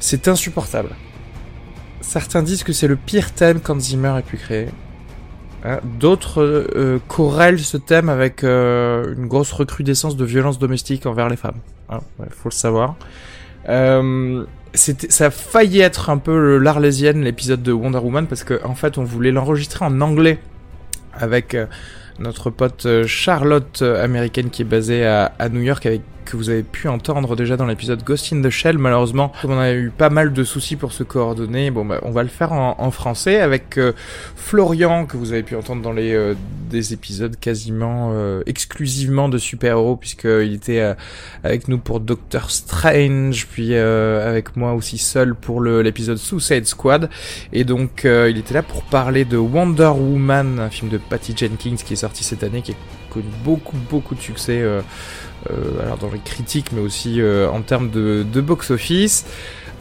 C'est insupportable. Certains disent que c'est le pire thème qu'Hans Zimmer ait pu créer. Hein, D'autres euh, corrèlent ce thème avec euh, une grosse recrudescence de violence domestique envers les femmes. Hein, ouais, faut le savoir. Euh, ça a failli être un peu l'Arlésienne, l'épisode de Wonder Woman, parce que en fait, on voulait l'enregistrer en anglais avec euh, notre pote euh, Charlotte euh, américaine qui est basée à, à New York avec que vous avez pu entendre déjà dans l'épisode Ghost in the Shell. Malheureusement on a eu pas mal de soucis pour se coordonner bon bah, on va le faire en, en français avec euh, Florian que vous avez pu entendre dans les euh, des épisodes quasiment euh, exclusivement de super-héros puisqu'il était euh, avec nous pour Doctor Strange puis euh, avec moi aussi seul pour l'épisode Suicide Squad. Et donc euh, il était là pour parler de Wonder Woman, un film de Patty Jenkins qui est sorti cette année, qui a connu beaucoup beaucoup de succès, euh, euh, alors dans les critiques mais aussi euh, en termes de, box-office.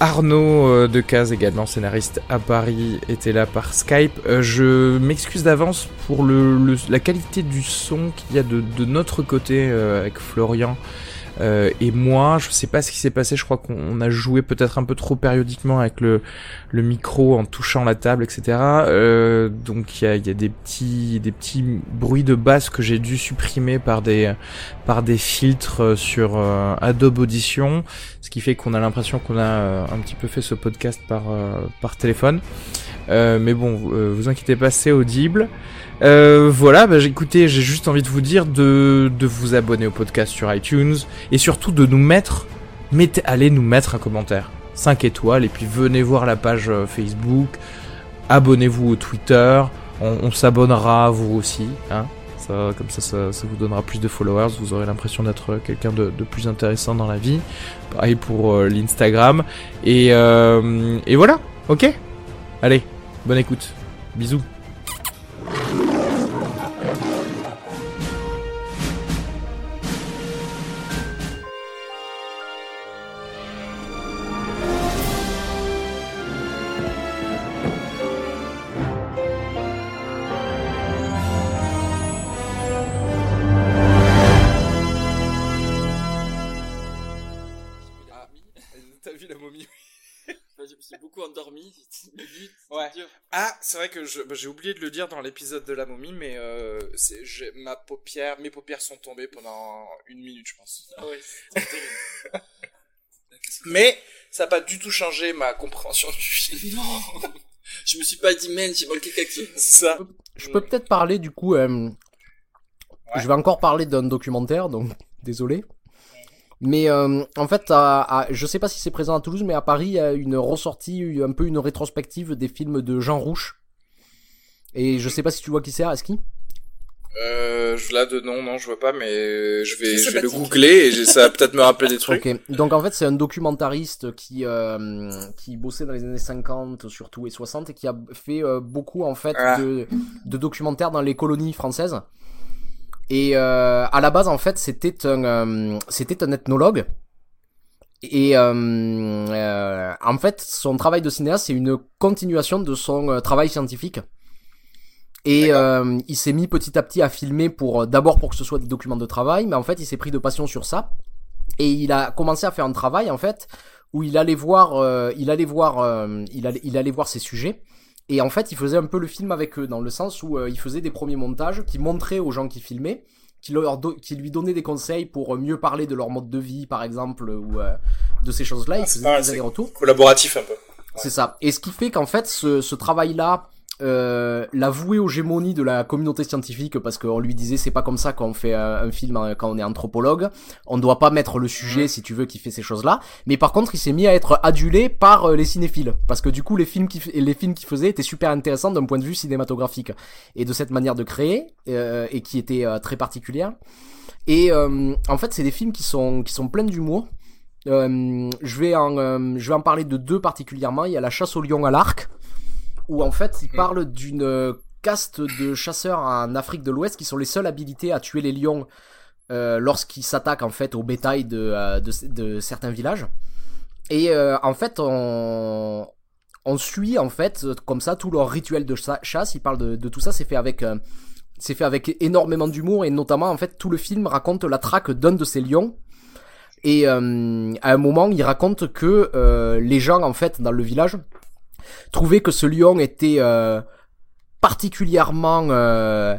Arnaud Decazes, également scénariste à Paris, était là par Skype. Je m'excuse d'avance pour le, la qualité du son qu'il y a de, notre côté avec Florian. Euh, et moi, je sais pas ce qui s'est passé. Je crois qu'on a joué peut-être un peu trop périodiquement avec le, le micro en touchant la table, etc. Euh, donc il y a, y a des petits des petits bruits de basse que j'ai dû supprimer par des par des filtres euh, sur euh, Adobe Audition, ce qui fait qu'on a l'impression qu'on a euh, un petit peu fait ce podcast par par téléphone. Mais bon, vous inquiétez pas, c'est audible. Euh, voilà, bah, écoutez, j'ai juste envie de vous dire de, de vous abonner au podcast sur iTunes et surtout de nous mettre, mettez, allez nous mettre un commentaire, 5 étoiles et puis venez voir la page euh, Facebook, abonnez-vous au Twitter, on, on s'abonnera à vous aussi, hein. Ça, comme ça, ça, vous donnera plus de followers, vous aurez l'impression d'être quelqu'un de, de plus intéressant dans la vie. Pareil pour euh, l'Instagram. Et, euh, et voilà, ok Allez, bonne écoute. Bisous. T'as vu la momie je me suis beaucoup endormi. Ah, c'est vrai que bah, j'ai oublié de le dire dans l'épisode de la momie, mais euh, ma paupière, mes paupières sont tombées pendant une minute, je pense. Ah ouais, c'est terrible. Mais ça n'a pas du tout changé ma compréhension du film. Non Je me suis pas dit, man, j'ai manqué quelque chose. C'est ça. Je peux peut-être parler du coup. euh, Je vais encore parler d'un documentaire, donc désolé. Mais euh, en fait, à, à- je sais pas si c'est présent à Toulouse, mais à Paris, il y a une ressortie, un peu une rétrospective des films de Jean Rouche. Et je sais pas si tu vois qui c'est, Aski. Euh, je- là de non, non, je vois pas, mais je vais, je vais le googler et ça va peut-être me rappeler des trucs. Ok. Donc en fait, c'est un documentariste qui euh, qui bossait dans les années 50 surtout et 60 et qui a fait euh, beaucoup en fait Ah. de, de documentaires dans les colonies françaises. Et euh, à la base, en fait, c'était un euh, c'était un ethnologue. Et euh, euh, en fait, son travail de cinéaste, c'est une continuation de son travail scientifique. Et euh, il s'est mis petit à petit à filmer pour d'abord pour que ce soit des documents de travail, mais en fait, il s'est pris de passion sur ça. Et il a commencé à faire un travail en fait où il allait voir, euh, il allait voir, euh, il allait, il allait voir ces sujets. Et en fait, il faisait un peu le film avec eux dans le sens où euh, il faisait des premiers montages qui montraient aux gens qui filmaient, qui leur, qui lui donnaient des conseils pour mieux parler de leur mode de vie, par exemple, ou euh, de ces choses-là. Ah, il c'est faisait des allers-retours. Collaboratif un peu. C'est ça. Et ce qui fait qu'en fait, ce, ce travail-là euh, l'a aux gémonies de la communauté scientifique parce qu'on lui disait c'est pas comme ça qu'on fait un, un film quand on est anthropologue. On doit pas mettre le sujet si tu veux qui fait ces choses-là. Mais par contre, il s'est mis à être adulé par euh, les cinéphiles parce que du coup, les films qui les films qu'il faisait étaient super intéressants d'un point de vue cinématographique et de cette manière de créer euh, et qui était euh, très particulière. Et euh, en fait, c'est des films qui sont qui sont pleins d'humour. Euh, je vais en euh, je vais en parler de deux particulièrement. Il y a la chasse au lion à l'arc où en fait il parle d'une euh, caste de chasseurs en Afrique de l'Ouest qui sont les seuls habilités à tuer les lions euh, lorsqu'ils s'attaquent en fait au bétail de, euh, de, de certains villages. Et euh, en fait on on suit en fait comme ça tout leur rituel de cha- chasse. Il parle de, de tout ça. C'est fait avec euh, c'est fait avec énormément d'humour et notamment en fait tout le film raconte la traque d'un de ces lions. Et euh, à un moment, il raconte que euh, les gens en fait dans le village trouvaient que ce lion était euh, particulièrement euh,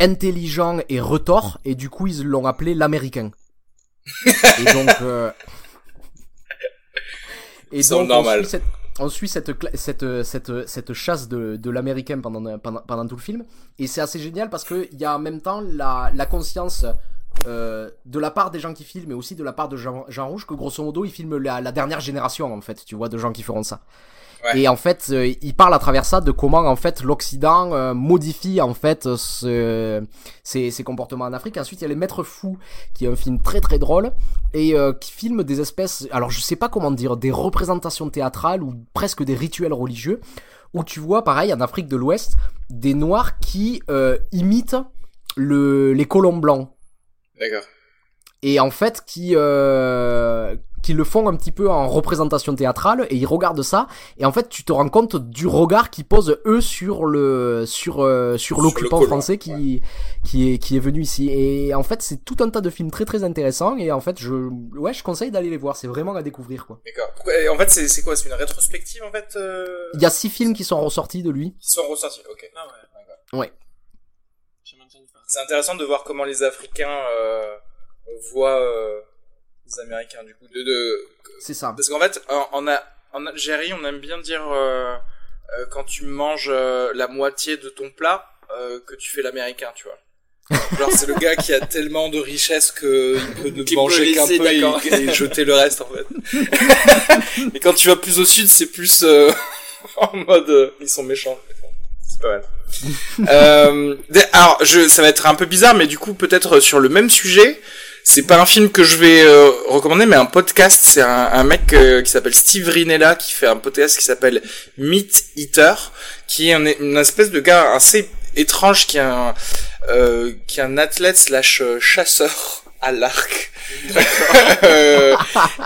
intelligent et retors et du coup ils l'ont appelé l'américain. et donc euh, et donc on suit cette on suit cette cette cette cette chasse de de l'américain pendant pendant pendant tout le film. Et c'est assez génial parce que il y a en même temps la la conscience euh, de la part des gens qui filment et aussi de la part de Jean, Jean Rouge que grosso modo ils filment la, la dernière génération en fait tu vois de gens qui feront ça Ouais. et en fait euh, il parle à travers ça de comment en fait l'Occident euh, modifie en fait ce, ses, ses comportements en Afrique ensuite il y a les maîtres fous qui est un film très très drôle et euh, qui filme des espèces alors je sais pas comment dire des représentations théâtrales ou presque des rituels religieux où tu vois pareil en Afrique de l'Ouest des noirs qui euh, imitent le, les colons blancs D'accord. et en fait qui euh, qui le font un petit peu en représentation théâtrale et ils regardent ça et en fait tu te rends compte du regard qu'ils posent eux sur le sur euh, sur l'occupant français qui qui est qui est venu ici et en fait c'est tout un tas de films très très intéressants et en fait je ouais je conseille d'aller les voir c'est vraiment à découvrir quoi D'accord. En fait, c'est c'est quoi? C'est une rétrospective en fait euh, il y a six films qui sont ressortis de lui qui sont ressortis. Ok. Ah ouais. D'accord. C'est intéressant de voir comment les Africains euh, voient les Américains du coup. De, de... c'est ça Parce qu'en fait, en, en, a- en Algérie, on aime bien dire euh, euh, quand tu manges euh, la moitié de ton plat euh, que tu fais l'américain, tu vois. Genre c'est le gars qui a tellement de richesse que il peut ne Qui manger qu'un peu et, jeter le reste en fait. et quand tu vas plus au sud, c'est plus euh, en mode euh, ils sont méchants. C'est pas mal. euh, alors je, ça va être un peu bizarre, mais du coup peut-être sur le même sujet. C'est pas un film que je vais euh, recommander, mais un podcast. C'est un, un mec euh, qui s'appelle Steve Rinella qui fait un podcast qui s'appelle Meat Eater, qui est un- une espèce de gars assez étrange, qui est un, euh, qui est un athlète slash euh, chasseur à l'arc.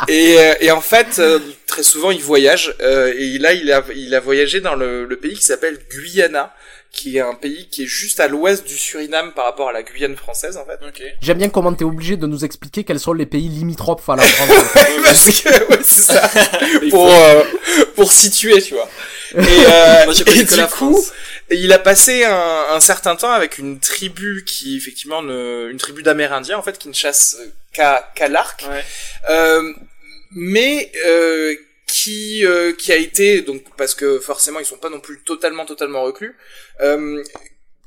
Et, euh, et en fait, euh, très souvent, il voyage. et là, il a, il a voyagé dans le, le pays qui s'appelle Guyana, qui est un pays qui est juste à l'ouest du Suriname par rapport à la Guyane française, en fait. Ok. j'aime bien comment t'es obligé de nous expliquer quels sont les pays limitrophes à la France Parce que, ouais, c'est ça. Pour, euh, pour situer, tu vois. Et, euh, Moi, et du la coup, France. il a passé un, un certain temps avec une tribu qui, effectivement, ne- une tribu d'Amérindiens, en fait, qui ne chasse euh, qu'à qu'à l'arc. Ouais. Euh, mais euh, qui euh, qui a été donc parce que forcément ils sont pas non plus totalement totalement reclus euh,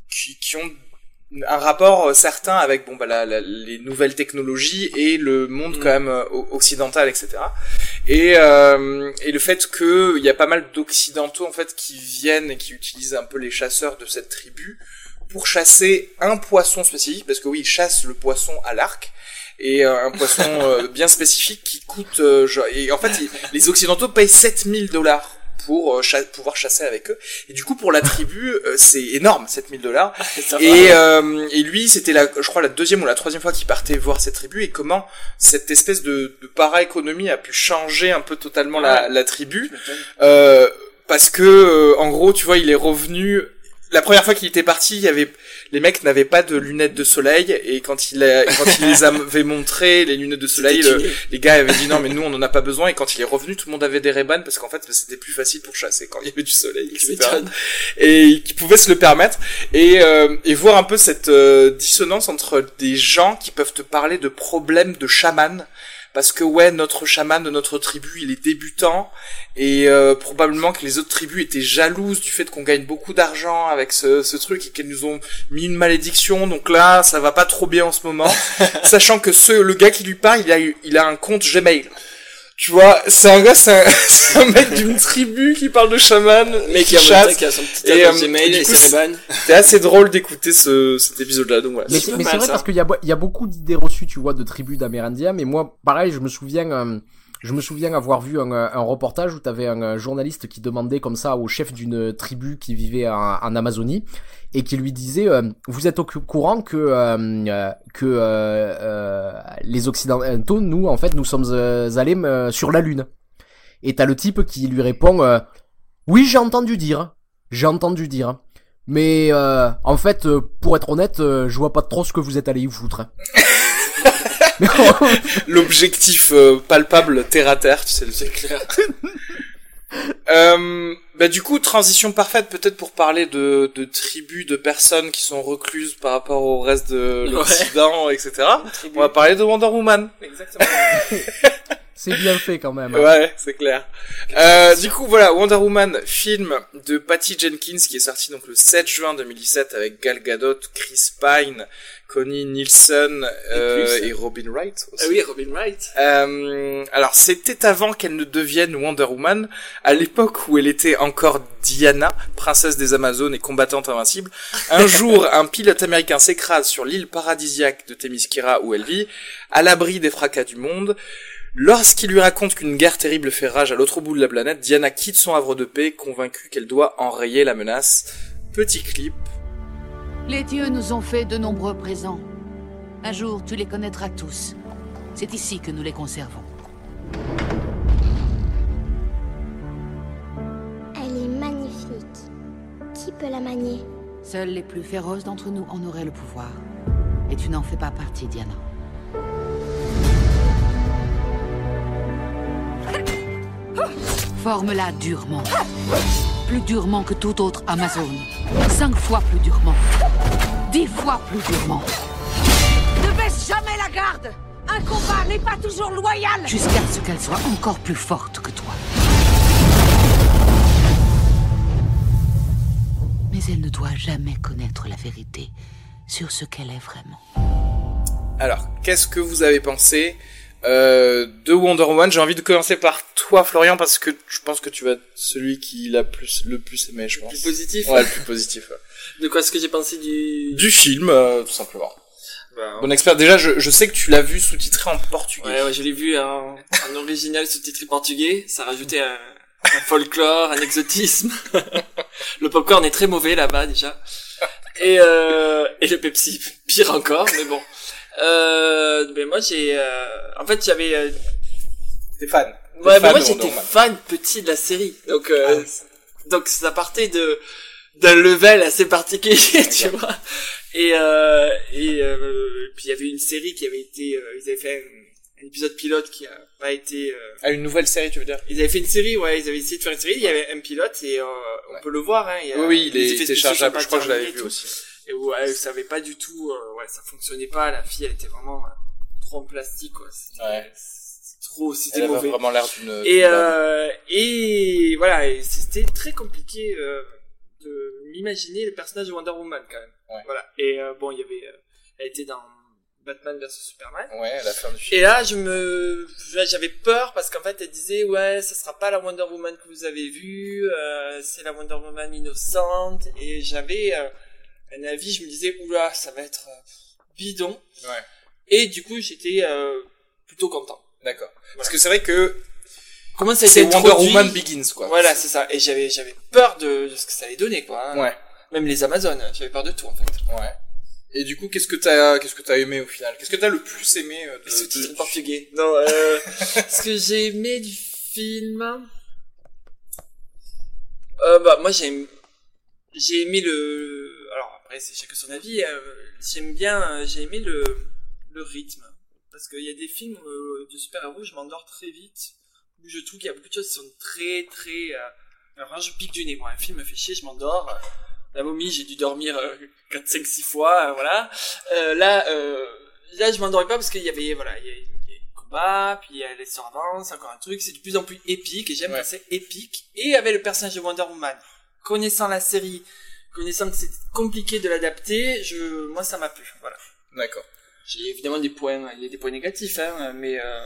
qui, qui ont un rapport euh, certain avec bon bah la, la- les nouvelles technologies et le monde Mm. quand même euh, occidental etc et euh, et le fait que il y a pas mal d'occidentaux en fait qui viennent et qui utilisent un peu les chasseurs de cette tribu pour chasser un poisson spécifique parce que oui ils chassent le poisson à l'arc et euh, un poisson euh, bien spécifique qui coûte euh, genre- et en fait les occidentaux payent 7000 dollars pour euh, cha- pouvoir chasser avec eux et du coup pour la tribu euh, c'est énorme 7000 dollars et, euh, et lui, c'était la, je crois la deuxième ou la troisième fois qu'il partait voir cette tribu et comment cette espèce de, de para-économie a pu changer un peu totalement la, la tribu. Euh, parce que, euh, en gros, tu vois, il est revenu. La première fois qu'il était parti, il y avait les mecs n'avaient pas de lunettes de soleil et quand il a, quand il les avait montré les lunettes de soleil, le- kiné. les gars avaient dit non mais nous on en a pas besoin. Et quand il est revenu tout le monde avait des ray parce qu'en fait c'était plus facile pour chasser quand il y avait du soleil etc et qui pouvaient se le permettre. Et, euh, et voir un peu cette euh, dissonance entre des gens qui peuvent te parler de problèmes de chaman parce que ouais notre chaman de notre tribu il est débutant et euh, probablement que les autres tribus étaient jalouses du fait qu'on gagne beaucoup d'argent avec ce, ce truc et qu'elles nous ont mis une malédiction donc là ça va pas trop bien en ce moment. Sachant que ce le gars qui lui parle il a eu- il a un compte Gmail tu vois c'est un gars c'est un, c'est un mec d'une tribu qui parle de chaman mec qui qui a chasse qui a son petit Et, adresse euh, du et coup, c'est- assez drôle d'écouter ce, cet épisode-là, donc voilà. Mais C'est mais vrai ça. parce qu'il y a, y a beaucoup d'idées reçues, tu vois, de tribus d'Amérindiens. Mais moi, pareil, je me souviens, euh, je me souviens avoir vu un, euh, reportage où t'avais un euh, journaliste qui demandait comme ça au chef d'une tribu qui vivait en, Amazonie et qui lui disait euh, vous êtes au cou- courant que euh, euh, que euh, euh, les occidentaux nous en fait nous sommes euh, allés euh, sur la lune et t'as le type qui lui répond euh, oui j'ai entendu dire j'ai entendu dire Mais euh, en fait, euh, pour être honnête, euh, je vois pas trop ce que vous êtes allé y foutre. L'objectif euh, palpable terre à terre, tu sais le C'est clair. Euh, bah du coup, transition parfaite peut-être pour parler de, de tribus de personnes qui sont recluses par rapport au reste de Ouais. l'Occident, etc. On va parler de Wonder Woman. Exactement. C'est bien fait quand même. hein. Ouais, c'est clair. Euh, du coup, voilà, Wonder Woman, film de Patty Jenkins qui est sorti donc le 7 juin 2017 avec Gal Gadot, Chris Pine, Connie Nielsen euh, et Robin Wright. Aussi. Ah oui, Robin Wright. Euh, alors c'était avant qu'elle ne devienne Wonder Woman, à l'époque où elle était encore Diana, princesse des Amazones et combattante invincible. Un jour, un pilote américain s'écrase sur l'île paradisiaque de Themyscira où elle vit, à l'abri des fracas du monde. Lorsqu'il lui raconte qu'une guerre terrible fait rage à l'autre bout de la planète, Diana quitte son havre de paix, convaincue qu'elle doit enrayer la menace. Petit clip. Les dieux nous ont fait de nombreux présents. Un jour, tu les connaîtras tous. C'est ici que nous les conservons. Elle est magnifique. Qui peut la manier? Seuls les plus féroces d'entre nous en auraient le pouvoir. Et tu n'en fais pas partie, Diana. Forme-la durement. Plus durement que toute autre Amazone. Cinq fois plus durement. Dix fois plus durement. Ne baisse jamais la garde Un combat n'est pas toujours loyal Jusqu'à ce qu'elle soit encore plus forte que toi. Mais elle ne doit jamais connaître la vérité sur ce qu'elle est vraiment. Alors, qu'est-ce que vous avez pensé euh, de Wonder Woman J'ai envie de commencer par toi, Florian, parce que je pense que tu vas être celui qui l'a plus, le plus aimé, je pense. Plus positif. Ouais, le plus positif. ouais. De quoi est-ce que j'ai pensé du... Du film, euh, tout simplement. Bah, Bon expert, déjà, je, je sais que tu l'as vu sous-titré en portugais. Ouais, ouais, je l'ai vu en, en original sous-titré portugais. Ça rajoutait un, un folklore, un exotisme. le popcorn est très mauvais là-bas déjà. Et, euh, et le Pepsi, pire encore, mais bon. Euh, ben moi j'ai, euh, en fait j'avais, euh, T'es fan ouais, mais moi j'étais fan petit de la série, donc euh, Ah. donc ça partait de d'un level assez particulier, tu vois. Et euh, et euh, puis il y avait une série qui avait été, euh, ils avaient fait un, un épisode pilote qui a pas été. euh, Ah, une nouvelle série, tu veux dire? ils avaient fait une série, ouais, ils avaient essayé de faire une série. Il y avait un pilote et euh, on Ouais. peut le voir. Hein, il y a- Oui, oui, il est téléchargeable, je crois que je l'avais vu aussi. Et ouais, elle savait pas du tout, euh, ouais, ça fonctionnait pas. La fille, elle était vraiment euh, trop en plastique, quoi. C'était Ouais. c'était trop, c'était mauvais. vraiment l'air d'une... Et euh, et voilà, et c'était très compliqué euh, de m'imaginer le personnage de Wonder Woman quand même. Ouais. Voilà. Et euh, bon, il y avait, euh, elle était dans Batman vs Superman. Ouais, à la fin du film. Et là, je me, j'avais peur parce qu'en fait, elle disait ouais, ce sera pas la Wonder Woman que vous avez vue, euh, c'est la Wonder Woman innocente. Et j'avais euh, un avis, je me disais oula, ça va être euh, bidon. Ouais. Et du coup, j'étais euh, plutôt content. D'accord. Parce que c'est vrai que Comment ça a c'est été Wonder Woman Begins, quoi. Voilà, c'est ça. Et j'avais, j'avais peur de, de ce que ça allait donner, quoi. hein. Ouais. Même les Amazones, j'avais peur de tout, en fait. Ouais. Et du coup, qu'est-ce que t'as, qu'est-ce que t'as aimé au final? Qu'est-ce que t'as le plus aimé euh, de, Les sous-titres de- portugais. Non, euh, ce que j'ai aimé du film. Euh, bah, moi, j'ai aimé, j'ai aimé le, après, c'est chacun son avis, euh, j'aime bien, euh, j'ai aimé le, le rythme. Parce qu'il y a des films euh, de super-héros, je m'endors très vite. Où je trouve qu'il y a beaucoup de choses qui sont très, très, alors je pique du nez. Moi, un film me fait chier, je m'endors. La momie, j'ai dû dormir euh, 4, 5, 6 fois, voilà. Euh, là, euh, là, je m'endormais pas parce qu'il y avait, voilà, il y a, combat, puis il y a l'histoire avance, encore un truc, c'est de plus en plus épique, et j'aime Ouais. quand c'est épique. Et avec le personnage de Wonder Woman, connaissant la série, connaissant que c'est compliqué de l'adapter, je, moi, ça m'a plu, voilà. D'accord. J'ai évidemment des points, il y a des points négatifs, hein, mais euh,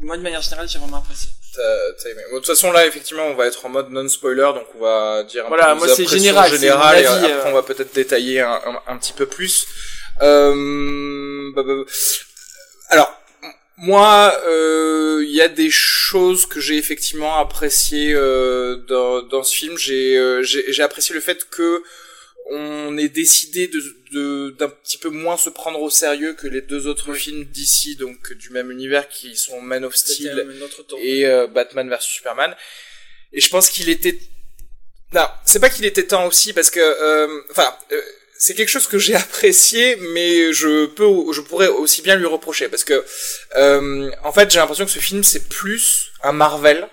moi, de manière générale, j'ai vraiment apprécié. T'as, t'as aimé. Bon, de toute façon, là, effectivement, on va être en mode non-spoiler, donc on va dire un Voilà, peu moi, c'est impressions général, c'est et avis, après, euh. on va peut-être détailler un, un, un petit peu plus. Euh, bah, bah, bah. alors, moi, euh, il y a des choses que j'ai effectivement appréciées euh, dans, dans ce film. J'ai, euh, apprécié le fait que on ait décidé de, d'un petit peu moins se prendre au sérieux que les deux autres films d'ici, donc du même univers, qui sont Man of Steel et euh, Batman vs Superman. Et je pense qu'il était Non, c'est pas qu'il était temps aussi parce que, euh, enfin, euh, c'est quelque chose que j'ai apprécié, mais je peux, je pourrais aussi bien lui reprocher parce que, euh, en fait, j'ai l'impression que ce film c'est plus un Marvel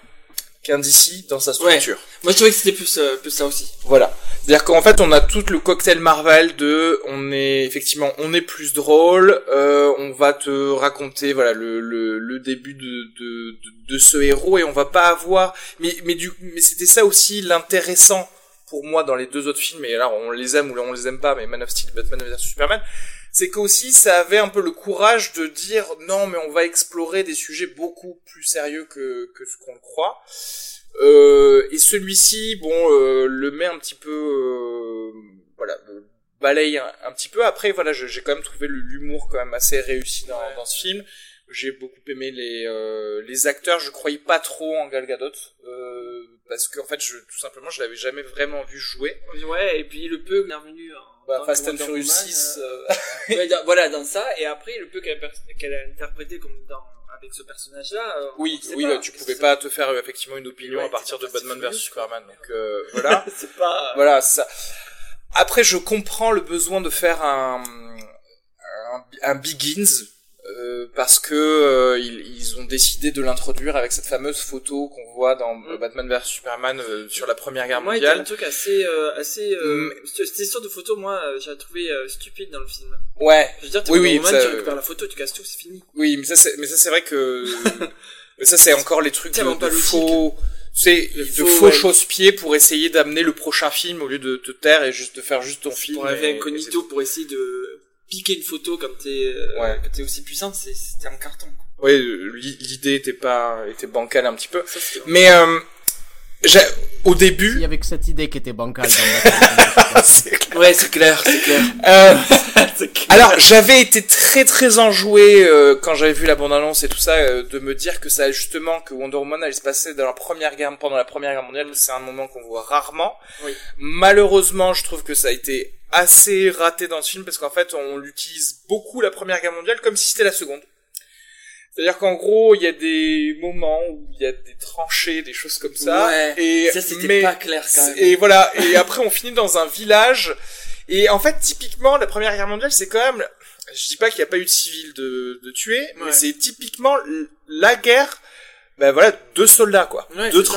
qu'un DC dans sa structure. Moi, je trouvais que c'était plus, euh, plus ça aussi. Voilà. C'est-à-dire qu'en fait, on a tout le cocktail Marvel de, on est effectivement, on est plus drôle, euh, on va te raconter voilà le, le, le début de, de, de, de ce héros et on va pas avoir, mais mais du mais c'était ça aussi l'intéressant pour moi dans les deux autres films et alors on les aime ou on les aime pas, mais Man of Steel, Batman vs Superman, c'est qu'aussi ça avait un peu le courage de dire non mais on va explorer des sujets beaucoup plus sérieux que que ce qu'on le croit. Euh, et celui-ci, bon, euh, le met un petit peu, euh, voilà, balaye un, un petit peu. Après, voilà, j'ai quand même trouvé l'humour quand même assez réussi dans, dans ce film. J'ai beaucoup aimé les euh, les acteurs. Je croyais pas trop en Gal Gadot euh, parce qu'en fait, je tout simplement, je l'avais jamais vraiment vu jouer. Ouais, et puis le peu revenu en Bah, Fast and Furious Woman, 6. euh, euh, ouais, dans- voilà, dans ça, et après, le peu qu'elle a, qu'elle a interprété comme dans, avec ce personnage-là. euh, Oui, oui, pas. bah, tu pouvais pas te faire euh, effectivement une opinion Ouais, à partir de Batman vs Superman. Donc euh, voilà. c'est pas. voilà ça. Après, je comprends le besoin de faire un un, un Begins euh, parce que euh, ils, ils ont décidé de l'introduire avec cette fameuse photo qu'on voit dans Mm. Batman vs Superman euh, sur la Première Guerre y a un mondiale. truc assez, euh, assez, euh, Mm. cette histoire de photo, moi, euh, j'ai trouvé euh, stupide dans le film. Ouais, Je veux dire, tu Oui, oui, ça, tu euh, récupères la photo, tu casses tout, c'est fini. oui, mais ça c'est mais ça c'est vrai que mais ça c'est encore les trucs de, de faux c'est de faux, faux ouais. chausse-pieds pour essayer d'amener le prochain film au lieu de te taire et juste de faire juste ton film. Pour et incognito, pour essayer de piquer une photo quand t'es, euh, Ouais. quand t'es aussi puissante, c'est- c'était un carton. quoi. Ouais, euh, l'i- l'idée était pas était bancale un petit peu. Ça, Mais euh, au Il début, y avait que cette idée qui était bancale dans Batman. c'est clair. Ouais, c'est clair, c'est clair. Euh, C'est clair. alors j'avais été très très enjoué euh, quand j'avais vu la bande annonce et tout ça euh, de me dire que ça justement que Wonder Woman allait se passer dans la première guerre pendant la première guerre mondiale. C'est un moment qu'on voit rarement. Oui. Malheureusement, je trouve que ça a été assez raté dans ce film parce qu'en fait on l'utilise beaucoup la première guerre mondiale comme si c'était la seconde. C'est-à-dire qu'en gros, il y a des moments où il y a des tranchées, des choses comme ça. Ouais. et Ça, c'était mais- pas clair, quand même. Et voilà. Et après, on finit dans un village. Et en fait, typiquement, la Première Guerre mondiale, c'est quand même. Je dis pas qu'il n'y a pas eu de civils de, de tuer, mais c'est typiquement la guerre. Ben voilà, deux soldats quoi, Ouais, deux c'est ça.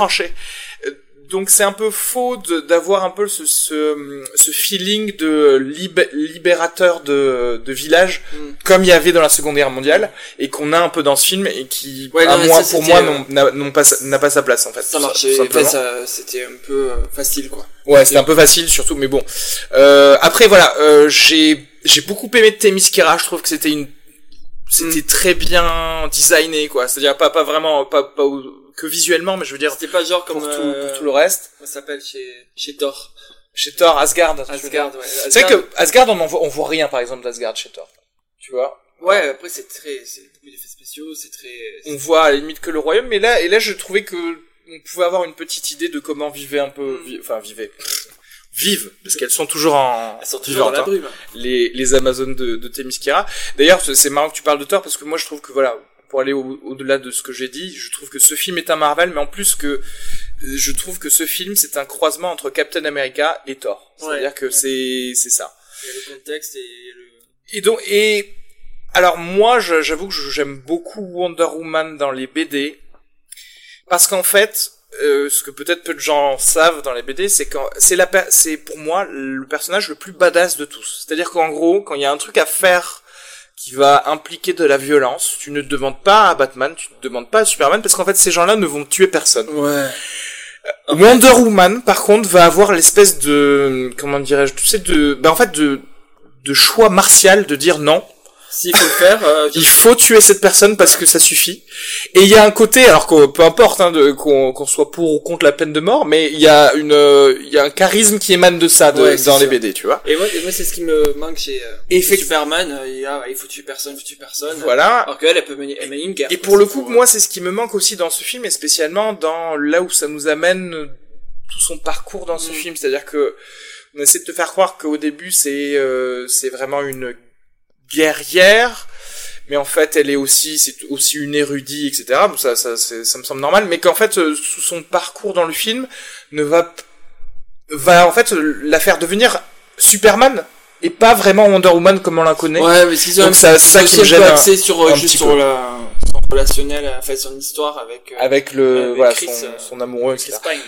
Donc c'est un peu faux d'avoir un peu ce, ce, ce feeling de lib- libérateur de, de village Mm. comme il y avait dans la Seconde Guerre mondiale et qu'on a un peu dans ce film et qui, Ouais, à non, mais moi, ça, pour moi, euh, n'a pas, sa- n'a pas sa place en fait. Ça marchait, c'était un peu euh, facile, quoi. Ouais, c'était un peu facile surtout, mais bon. Euh, après voilà, euh, j'ai j'ai beaucoup aimé Themyscira. Je trouve que c'était une c'était très bien designé quoi. C'est-à-dire pas pas vraiment pas pas que visuellement, mais je veux dire C'était pas genre comme, pour tout euh, pour tout le reste. ça s'appelle chez, chez Thor. Chez Thor, Asgard. Asgard, ouais. C'est vrai que Asgard, on en voit on voit rien par exemple d'Asgard chez Thor. Tu vois? Ouais, après, c'est très, c'est beaucoup d'effets spéciaux, c'est très, On voit à la limite que le royaume, mais là et là je trouvais que on pouvait avoir une petite idée de comment vivait un peu, vi- enfin vivait, vivent parce qu'elles sont toujours en elles sont toujours dans la vivantes, hein. les, les Amazones de, de Themyscira. D'ailleurs, c'est marrant que tu parles de Thor parce que moi je trouve que voilà, pour aller au- au-delà de ce que j'ai dit, je trouve que ce film est un Marvel, mais en plus que je trouve que ce film c'est un croisement entre Captain America et Thor. C'est-à-dire Ouais. que c'est c'est ça. Il y a le contexte et le, Et donc et alors moi j'avoue que j'aime beaucoup Wonder Woman dans les BD parce qu'en fait euh, ce que peut-être peu de gens savent dans les BD c'est quand c'est la c'est pour moi le personnage le plus badass de tous. C'est-à-dire qu'en gros quand il y a un truc à faire qui va impliquer de la violence, tu ne demandes pas à Batman, tu ne demandes pas à Superman parce qu'en fait ces gens-là ne vont tuer personne. ouais. Wonder Woman, par contre, va avoir l'espèce de, comment dirais-je, tu sais, de, ben en fait, de, de choix martial de dire non, S'il faut le faire, euh, il faut tuer cette personne parce que ça suffit. Et il y a un côté, alors que peu importe hein, qu'on qu'on soit pour ou contre la peine de mort, mais il y a une, euh, il y a un charisme qui émane de ça de- Ouais, dans les. BD, tu vois. Et moi, moi c'est ce qui me manque chez, euh, chez Superman. euh, il, y a, il faut tuer personne, il faut tuer personne. Voilà. Alors qu'elle, elle peut mener, elle mène une guerre. Et pour le coup, pour- moi, c'est ce qui me manque aussi dans ce film, et spécialement dans là où ça nous amène euh, tout son parcours dans ce Mm. film. C'est-à-dire que on essaie de te faire croire qu'au début, c'est euh, c'est vraiment une guerrière, mais en fait, elle est aussi c'est aussi une érudite, etc. Bon, ça, ça, c'est- ça me semble normal, mais qu'en fait, euh, sous son parcours dans le film, ne va va en fait la faire devenir Superman et pas vraiment Wonder Woman comme on la connaît. Ouais, mais ont Donc ça- ça qui me gêne axé sur euh, un juste sur la son relationnel, en fait son histoire avec euh, avec le avec voilà Chris, son, euh, son amoureux Chris etc. Pine.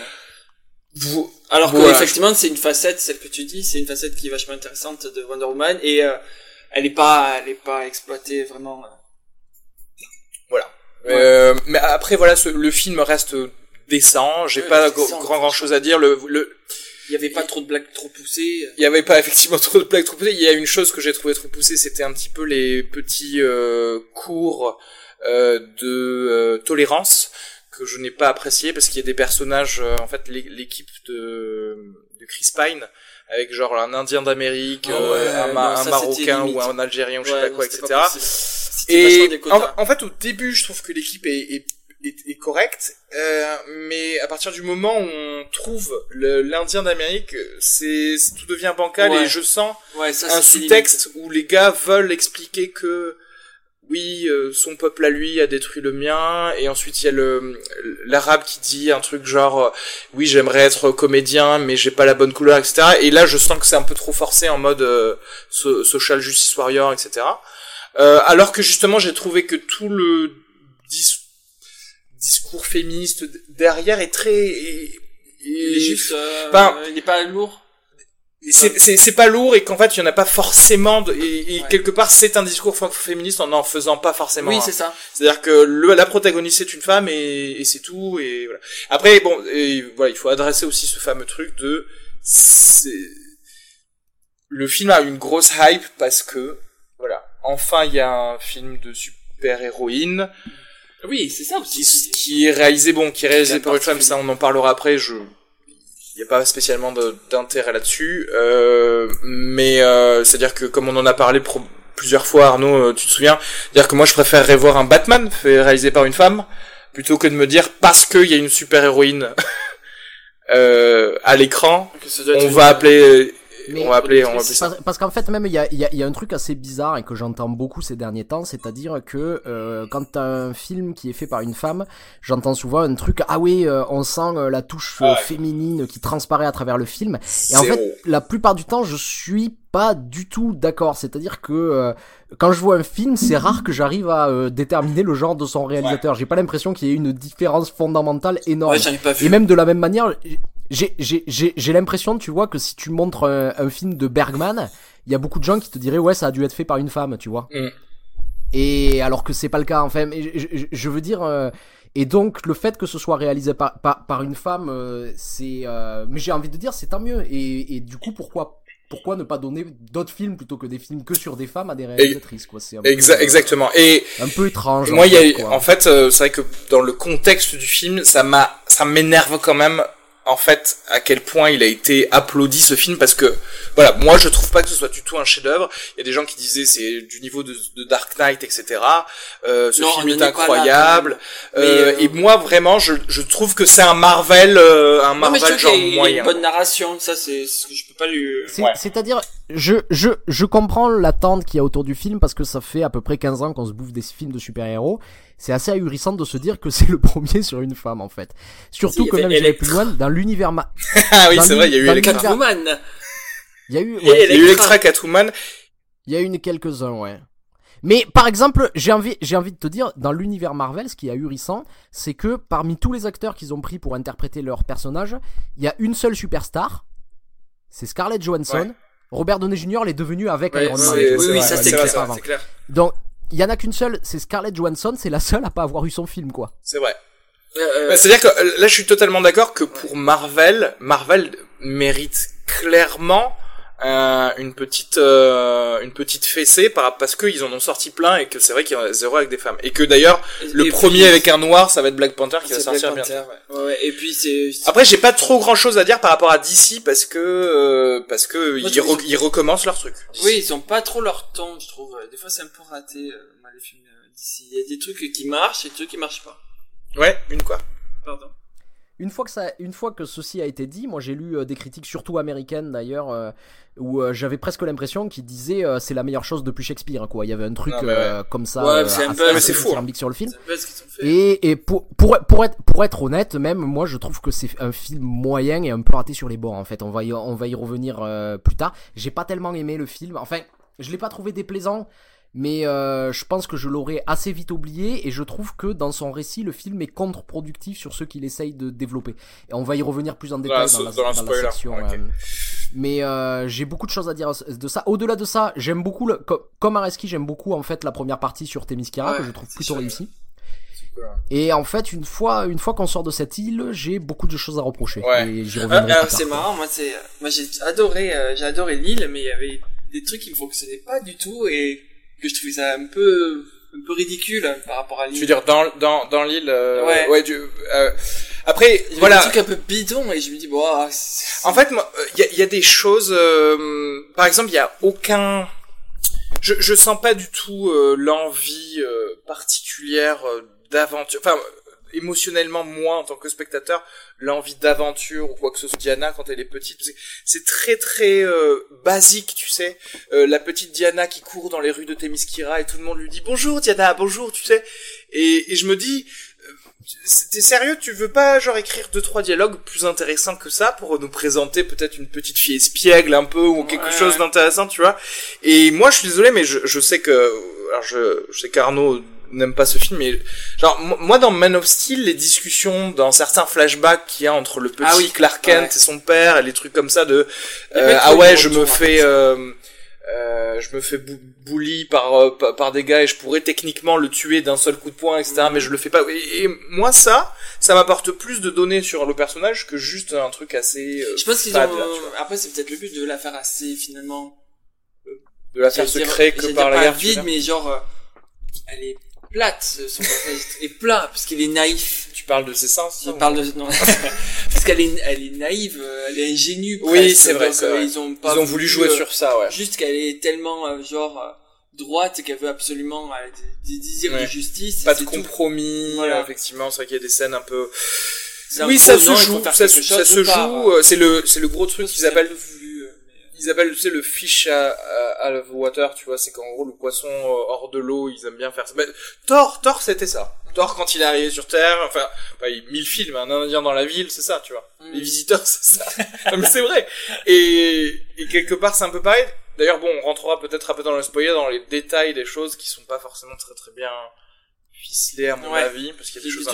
Vous- Alors que Voilà, effectivement, c'est une facette, celle que tu dis, c'est une facette qui est vachement intéressante de Wonder Woman et euh, elle est pas, elle est pas exploitée vraiment. euh. Euh, mais après voilà, ce- le film reste décent. J'ai Ouais, pas décent, grand grand chose à dire. Le, le Il y avait pas trop de blagues trop poussées. il y avait pas effectivement trop de blagues trop poussées. Il y a une chose que j'ai trouvé trop poussée, c'était un petit peu les petits euh, cours euh, de euh, tolérance que je n'ai pas apprécié parce qu'il y a des personnages, euh, en fait, l'é- l'équipe de, de Chris Pine avec genre un Indien d'Amérique, Ah euh, un, non, ma- un ça, c'était Marocain ou un Algérien ou je sais pas quoi, etc. Et en, en fait, au début, je trouve que l'équipe est, est, est, est correcte, euh, mais à partir du moment où on trouve l'Indien d'Amérique, c'est tout devient bancal Ouais. et je sens Ouais, ça, un sous-texte où les gars veulent expliquer que oui, euh, son peuple à lui a détruit le mien, et ensuite il y a le l'arabe qui dit un truc genre euh, oui j'aimerais être comédien mais j'ai pas la bonne couleur etc. Et là je sens que c'est un peu trop forcé en mode euh, so- social justice warrior etc. Euh, alors que justement j'ai trouvé que tout le dis- discours féministe derrière est très est- Il est juste, euh, Ben, il est pas lourd. C'est c'est c'est pas lourd et qu'en fait il y en a pas forcément de, et, et Ouais. quelque part c'est un discours féministe en n'en faisant pas forcément Oui, un. c'est ça. c'est-à-dire que le, la protagoniste c'est une femme et, et c'est tout et voilà après bon et voilà il faut adresser aussi ce fameux truc de c'est le film a une grosse hype parce que voilà enfin il y a un film de super héroïne Oui, c'est ça aussi. qui, qui est réalisé bon qui est réalisé par une femme ça on en parlera après je il n'y a pas spécialement d'intérêt là-dessus euh, mais euh, c'est à dire que comme on en a parlé pro- plusieurs fois Arnaud euh, tu te souviens dire que moi je préférerais voir un Batman fait réalisé par une femme plutôt que de me dire parce qu'il y a une super héroïne euh, à l'écran on va appeler Mais- on va appeler on va appeler ça Parce, qu'en fait même il y a, y, a, y a un truc assez bizarre et que j'entends beaucoup ces derniers temps, c'est-à-dire que euh, quand t'as un film qui est fait par une femme, j'entends souvent un truc ah oui euh, on sent euh, la touche euh, Ouais. féminine qui transparaît à travers le film et en fait la plupart du temps je suis pas du tout d'accord, c'est-à-dire que euh, quand je vois un film c'est rare que j'arrive à euh, déterminer le genre de son réalisateur. J'ai pas l'impression qu'il y ait une différence fondamentale énorme. Ouais, pas vu. Et même de la même manière, j'ai j'ai j'ai j'ai l'impression, tu vois, que si tu montres un, un film de Bergman, il y a beaucoup de gens qui te diraient ouais, ça a dû être fait par une femme, tu vois. Mm. Et alors que c'est pas le cas, enfin, mais je, je- je veux dire. euh, et donc le fait que ce soit réalisé par par, par une femme, euh, c'est. euh, mais j'ai envie de dire, c'est tant mieux. Et, et du coup, pourquoi pourquoi ne pas donner d'autres films plutôt que des films que sur des femmes à des réalisatrices, quoi? C'est Exa- euh, exactement et un peu étrange. Et en moi, il y fait, a, en fait, euh, c'est vrai que dans le contexte du film, ça m'a, ça m'énerve quand même, en fait, à quel point il a été applaudi ce film, parce que, voilà, moi, je trouve pas que ce soit du tout un chef-d'œuvre. Il y a des gens qui disaient c'est du niveau de, de Dark Knight, etc. Euh, ce Non, film est là, incroyable. Euh, Mais, euh, Et moi, vraiment, je, je trouve que c'est un Marvel, euh, un Non, mais je Marvel trouve genre a- il y a moyen. une bonne narration. Ça, c'est ce que je peux pas lui. C'est- Ouais. C'est-à-dire, je, je, je comprends l'attente qu'il y a autour du film parce que ça fait à peu près 15 ans qu'on se bouffe des films de super-héros. C'est assez ahurissant de se dire que c'est le premier sur une femme en fait. Surtout Si, que même j'irai plus loin, dans l'univers ma... ah oui, c'est vrai, il y a eu Catwoman. Il y a eu, ouais, Il y a eu Catwoman. il y a eu une quelques-uns, ouais. Mais par exemple, j'ai envie, j'ai envie de te dire, dans l'univers Marvel, ce qui est ahurissant, c'est que parmi tous les acteurs qu'ils ont pris pour interpréter leur personnage, il y a une seule superstar, c'est Scarlett Johansson. Ouais. Robert Downey Jr. l'est devenu avec Ouais, Iron Man. oui, oui, ça, c'est clair. clair. Donc, il y en a qu'une seule, c'est Scarlett Johansson, c'est la seule à pas avoir eu son film, quoi. C'est vrai. Euh, Bah, C'est-à-dire que euh, là, je suis totalement d'accord que pour Marvel, Marvel mérite clairement euh, une petite euh, une petite fessée par, parce qu'ils en ont sorti plein et que c'est vrai qu'il y en a zéro avec des femmes et que d'ailleurs le et premier puis, avec un noir, ça va être Black Panther qui va sortir Black. Panther, ouais. Ouais, ouais, Et puis c'est. Après, j'ai pas trop grand chose à dire par rapport à DC parce que euh, parce que Moi, ils, je- re- ils recommencent leur truc. Oui, ils ont pas trop leur ton, je trouve. Des fois, c'est un peu raté, euh, les films euh, d'ici. Il y a des trucs qui marchent et des trucs qui marchent pas. Ouais, une quoi. Pardon. Une fois que ça, une fois que ceci a été dit, moi j'ai lu euh, des critiques surtout américaines d'ailleurs euh, où euh, j'avais presque l'impression qu'ils disaient c'est la meilleure chose depuis Shakespeare quoi. Il y avait un truc Non, comme ça, Ouais, euh, c'est un peu- c'est fou, hein. sur le film. Et, et pour, pour, pour, être, pour être honnête, même moi je trouve que c'est un film moyen et un peu raté sur les bords en fait. On va y, on va y revenir plus tard. J'ai pas tellement aimé le film. Enfin, je l'ai pas trouvé déplaisant, mais euh, je pense que je l'aurais assez vite oublié et je trouve que dans son récit, le film est contre-productif sur ce qu'il essaye de développer. Et on va y revenir plus en détail dans, la, dans la dans la spoiler, section. euh, mais euh, j'ai beaucoup de choses à dire de ça. Au-delà de ça, j'aime beaucoup, le, co- comme Areski, j'aime beaucoup en fait la première partie sur Ouais, que je trouve plutôt réussie. ouais. Et en fait, une fois, une fois qu'on sort de cette île, j'ai beaucoup de choses à reprocher. Ouais. Et j'y Ah, reviendrai c'est marrant, moi c'est, moi j'ai adoré, euh, j'ai adoré l'île, mais il y avait des trucs qui ne fonctionnaient pas du tout et que je trouvais ça un peu, un peu ridicule hein, par rapport à l'île. Tu veux dire dans dans dans l'île euh, Ouais. du, euh, après Il y voilà des trucs un peu bidons et je me dis bon, ah, En fait, moi, il y a, y a des choses. euh, par exemple, il y a aucun. Je, je sens pas du tout euh, l'envie euh, particulière euh, d'aventure. Enfin, euh, émotionnellement, moi, en tant que spectateur, l'envie d'aventure ou quoi que ce soit. Diana, quand elle est petite, c'est très très euh, basique, tu sais. Euh, la petite Diana qui court dans les rues de Témiskyra et tout le monde lui dit bonjour Diana, bonjour, tu sais. Et, et je me dis, T'es sérieux? Tu veux pas genre écrire deux trois dialogues plus intéressants que ça pour nous présenter peut-être une petite fille espiègle un peu ou quelque Ouais, chose d'intéressant, tu vois? Et moi je suis désolé mais je, je sais que alors je, je sais qu'Arnaud n'aime pas ce film mais genre mo- moi dans Man of Steel les discussions dans certains flashbacks qu'il y a entre le petit Ah oui, Clark Kent ouais. et son père et les trucs comme ça de euh, ah ouais je me fais euh, euh, je me fais bou bully par, euh, par des gars et je pourrais techniquement le tuer d'un seul coup de poing etc mais je le fais pas. Et, et moi ça ça m'apporte plus de données sur le personnage que juste un truc assez euh, je pense qu'ils ont, là, après c'est peut-être le but de la faire assez finalement, de la faire j'allais se créer que par la guerre vide, mais genre, euh, elle est plate, son personnage est plat, parce qu'il est naïf. tu parles de ses sens Il parle de, non, parce qu'elle est, elle est naïve, euh, elle est ingénue. Oui, c'est vrai, donc, c'est euh, vrai. Ils ont pas ils ont voulu jouer euh, sur ça ouais Juste qu'elle est tellement, euh, genre, euh, droite qu'elle veut absolument euh, des, désirs Ouais. de justice. pas de compromis Voilà. euh, effectivement c'est vrai qu'il y a des scènes un peu un oui ça se joue ça, ça se joue euh, c'est le c'est le gros truc qu'ils appellent peu voulu, euh, mais- ils appellent tu sais le fish à, à, water tu vois c'est qu'en gros le poisson euh, hors de l'eau ils aiment bien faire ça. Mais Thor Thor c'était ça. Thor quand il est arrivé sur Terre enfin pas mille films un indien dans la ville c'est ça tu vois. Mm. les visiteurs c'est ça. Non, mais c'est vrai. Et, et quelque part c'est un peu pareil. D'ailleurs bon on rentrera peut-être un peu dans le spoiler dans les détails des choses qui sont pas forcément très très bien ficelées à mon Ouais. avis parce qu'il y a des choses un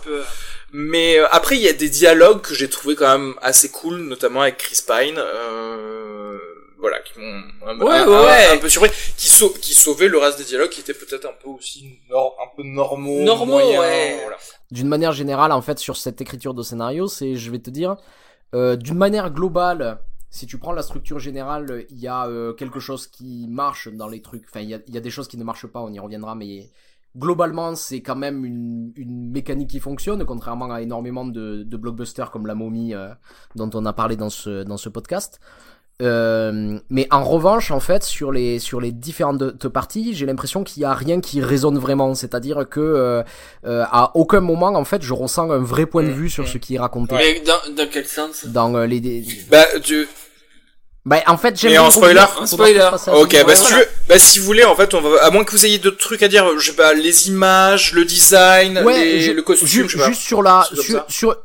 peu un mais euh, après, il y a des dialogues que j'ai trouvé quand même assez cool, notamment avec Chris Pine, euh, voilà, qui m'ont un, Ouais, un- ouais, un- ouais. un peu surpris, qui, sau- qui sauvaient le reste des dialogues, qui étaient peut-être un peu aussi nor- un peu normaux, Normaux, moyens, ouais. voilà. D'une manière générale, en fait, sur cette écriture de scénario, c'est, je vais te dire, euh, d'une manière globale, si tu prends la structure générale, il y a euh, quelque chose qui marche dans les trucs. Enfin, il y a, il y a des choses qui ne marchent pas, on y reviendra, mais globalement, c'est quand même une, une mécanique qui fonctionne, contrairement à énormément de, de blockbusters comme La Momie, euh, dont on a parlé dans ce, dans ce podcast. Euh, mais en revanche, en fait, sur les sur les différentes parties, j'ai l'impression qu'il y a rien qui résonne vraiment. C'est-à-dire que euh, euh, à aucun moment, en fait, je ressens un vrai point de vue sur ce qui est raconté Mais dans, dans quel sens? Dans euh, les. Bah, tu... Bah, en fait, j'aime. Bien spoiler faudra spoiler. je fasse ça. Ok, bah Ouais, si tu veux, bah si vous voulez, en fait, on va, à moins que vous ayez d'autres trucs à dire, je sais pas, les images, le design, Ouais, les- je- le costume, ju- je sais pas. juste sur la C'est sur, sur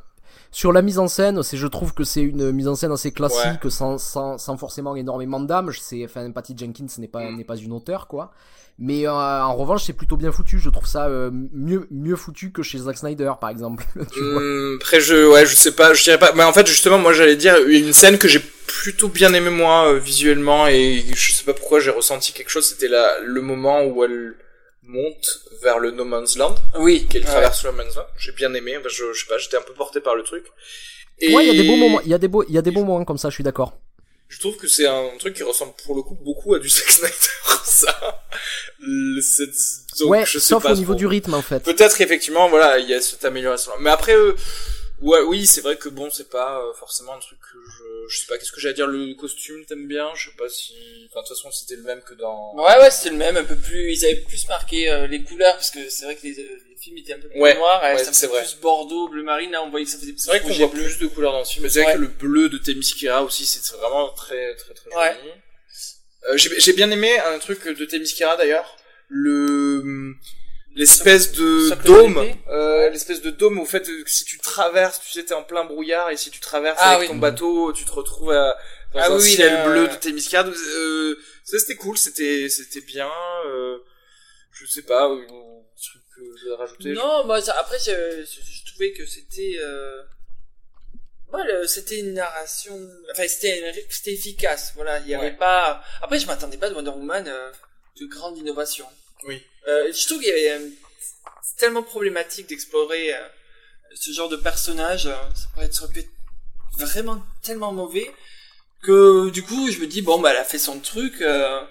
sur la mise en scène, c'est je trouve que c'est une mise en scène assez classique sans, sans sans forcément énormément d'âme. Je sais, enfin Patty Jenkins n'est pas Mm. n'est pas une auteure quoi. Mais euh, en revanche, c'est plutôt bien foutu. Je trouve ça euh, mieux mieux foutu que chez Zack Snyder par exemple. tu vois. Hum, après je ouais je sais pas je dirais pas mais en fait justement moi j'allais dire une scène que j'ai plutôt bien aimé moi euh, visuellement et je sais pas pourquoi j'ai ressenti quelque chose c'était la le moment où elle monte vers le No Man's Land Oui. qu'elle ouais. traverse le No Man's Land j'ai bien aimé je, je sais pas j'étais un peu porté par le truc et Ouais, il y a des beaux moments. Il y a des beaux il y a des beaux moments comme ça. Je suis d'accord. je trouve que c'est un truc qui ressemble pour le coup beaucoup à du Zack Snyder ça donc, ouais, je sais sauf pas au niveau trop. du rythme en fait. Peut-être qu'effectivement, voilà, il y a cette amélioration. Mais après, euh, Ouais, oui, c'est vrai que bon, c'est pas euh, forcément un truc que je, je sais pas, qu'est-ce que j'allais dire, le costume, t'aimes bien, je sais pas si, enfin, de toute façon, c'était le même que dans... Ouais, ouais, c'était le même, un peu plus, ils avaient plus marqué euh, les couleurs, parce que c'est vrai que les, euh, les films étaient un peu plus Ouais, noirs, et ouais, ça c'est faisait vrai. plus bordeaux, bleu marine, là on voyait que ça faisait plus C'est vrai qu'on rouge et voit bleu. plus de couleurs dans le film, mais c'est vrai Ouais. que le bleu de Themyscira aussi, c'est vraiment très, très, très Ouais. joli. Euh, j'ai j'ai bien aimé un truc de Themyscira d'ailleurs, le l'espèce de dôme, euh, l'espèce de dôme au fait que si tu traverses, tu sais, t'es en plein brouillard et si tu traverses Ah avec oui. ton bateau, tu te retrouves à, dans Ah un oui, ciel bleu euh, de Themyscira. Euh, ça c'était cool, c'était c'était bien. Euh, je sais pas, un truc que je vais rajouter. Non, moi, ça- après, je, je, trouvais que c'était, euh... le- c'était une narration, enfin, c'était, c'était efficace, voilà, il y avait pas, après, je m'attendais pas de Wonder Woman, euh, de grande innovation. Oui. Euh, je trouve qu'il y avait, c'est tellement problématique d'explorer, euh, ce genre de personnage, euh, ça pourrait être, ça être vraiment tellement mauvais, que, du coup, je me dis, bon, bah, elle a fait son truc, euh,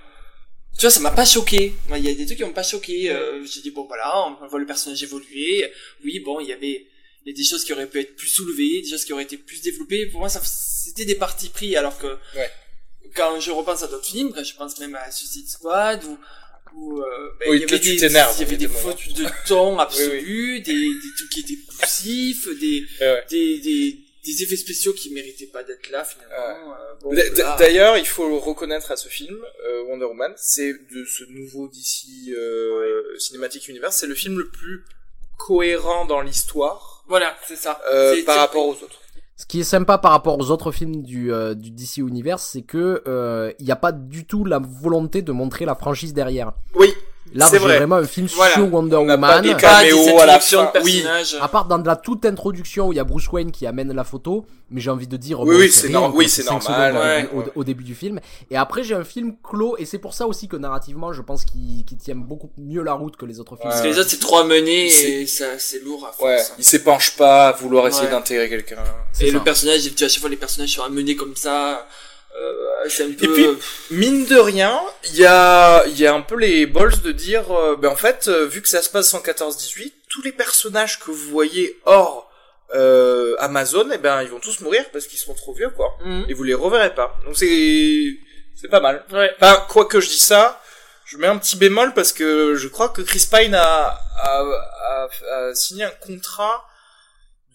tu vois, ça m'a pas choqué. Il y a des trucs qui m'ont pas choqué. Euh, J'ai dit bon voilà, on voit le personnage évoluer. Oui, bon, il y avait, il y a des choses qui auraient pu être plus soulevées, des choses qui auraient été plus développées. Pour moi, ça, c'était des partis pris. Alors que Ouais. quand je repense à d'autres films, quand je pense même à Suicide Squad ou ou euh, ben, Oui, il y avait des, il y avait des fautes de ton absolus, des, des trucs qui étaient poussifs, des, Ouais, ouais. des, des, des effets spéciaux qui méritaient pas d'être là finalement. Euh, bon. D'ailleurs, il faut le reconnaître à ce film, euh, Wonder Woman, c'est de ce nouveau DC euh, Cinematic Universe, c'est le film le plus cohérent dans l'histoire Voilà, c'est ça. euh, par rapport aux autres. Ce qui est sympa par rapport aux autres films du, euh, DC Universe, c'est que euh, il n'y a pas du tout la volonté de montrer la franchise derrière. Oui, Là, C'est vrai. vraiment un film Voilà. sur Wonder On Woman. pas des caméo à la fin. de Oui. À part dans de la toute introduction où il y a Bruce Wayne qui amène la photo, mais j'ai envie de dire, Oui, bon, oui, c'est oui, c'est normal, au ouais, début- au, ouais. au début du film. Et après, j'ai un film clos, et c'est pour ça aussi que narrativement, je pense qu'il qu'il tient beaucoup mieux la route que les autres films. Parce Ouais. que les autres, c'est trop à mener C'est- et ça, c'est lourd à Ouais, force. il s'épanche pas à vouloir essayer Ouais. d'intégrer quelqu'un. C'est Et ça. le personnage, tu vois, à chaque fois, les personnages sont amenés comme ça. Euh, c'est un peu... puis, Mine de rien, il y a, il y a un peu les balls de dire, euh, ben en fait, euh, vu que ça se passe en 14-18, tous les personnages que vous voyez hors euh, Amazon, eh ben ils vont tous mourir parce qu'ils sont trop vieux, quoi. Mhm. Et vous les reverrez pas. Donc c'est, c'est pas mal. Ouais. Enfin, quoi que je dis ça, je mets un petit bémol parce que je crois que Chris Pine a, a, a, a signé un contrat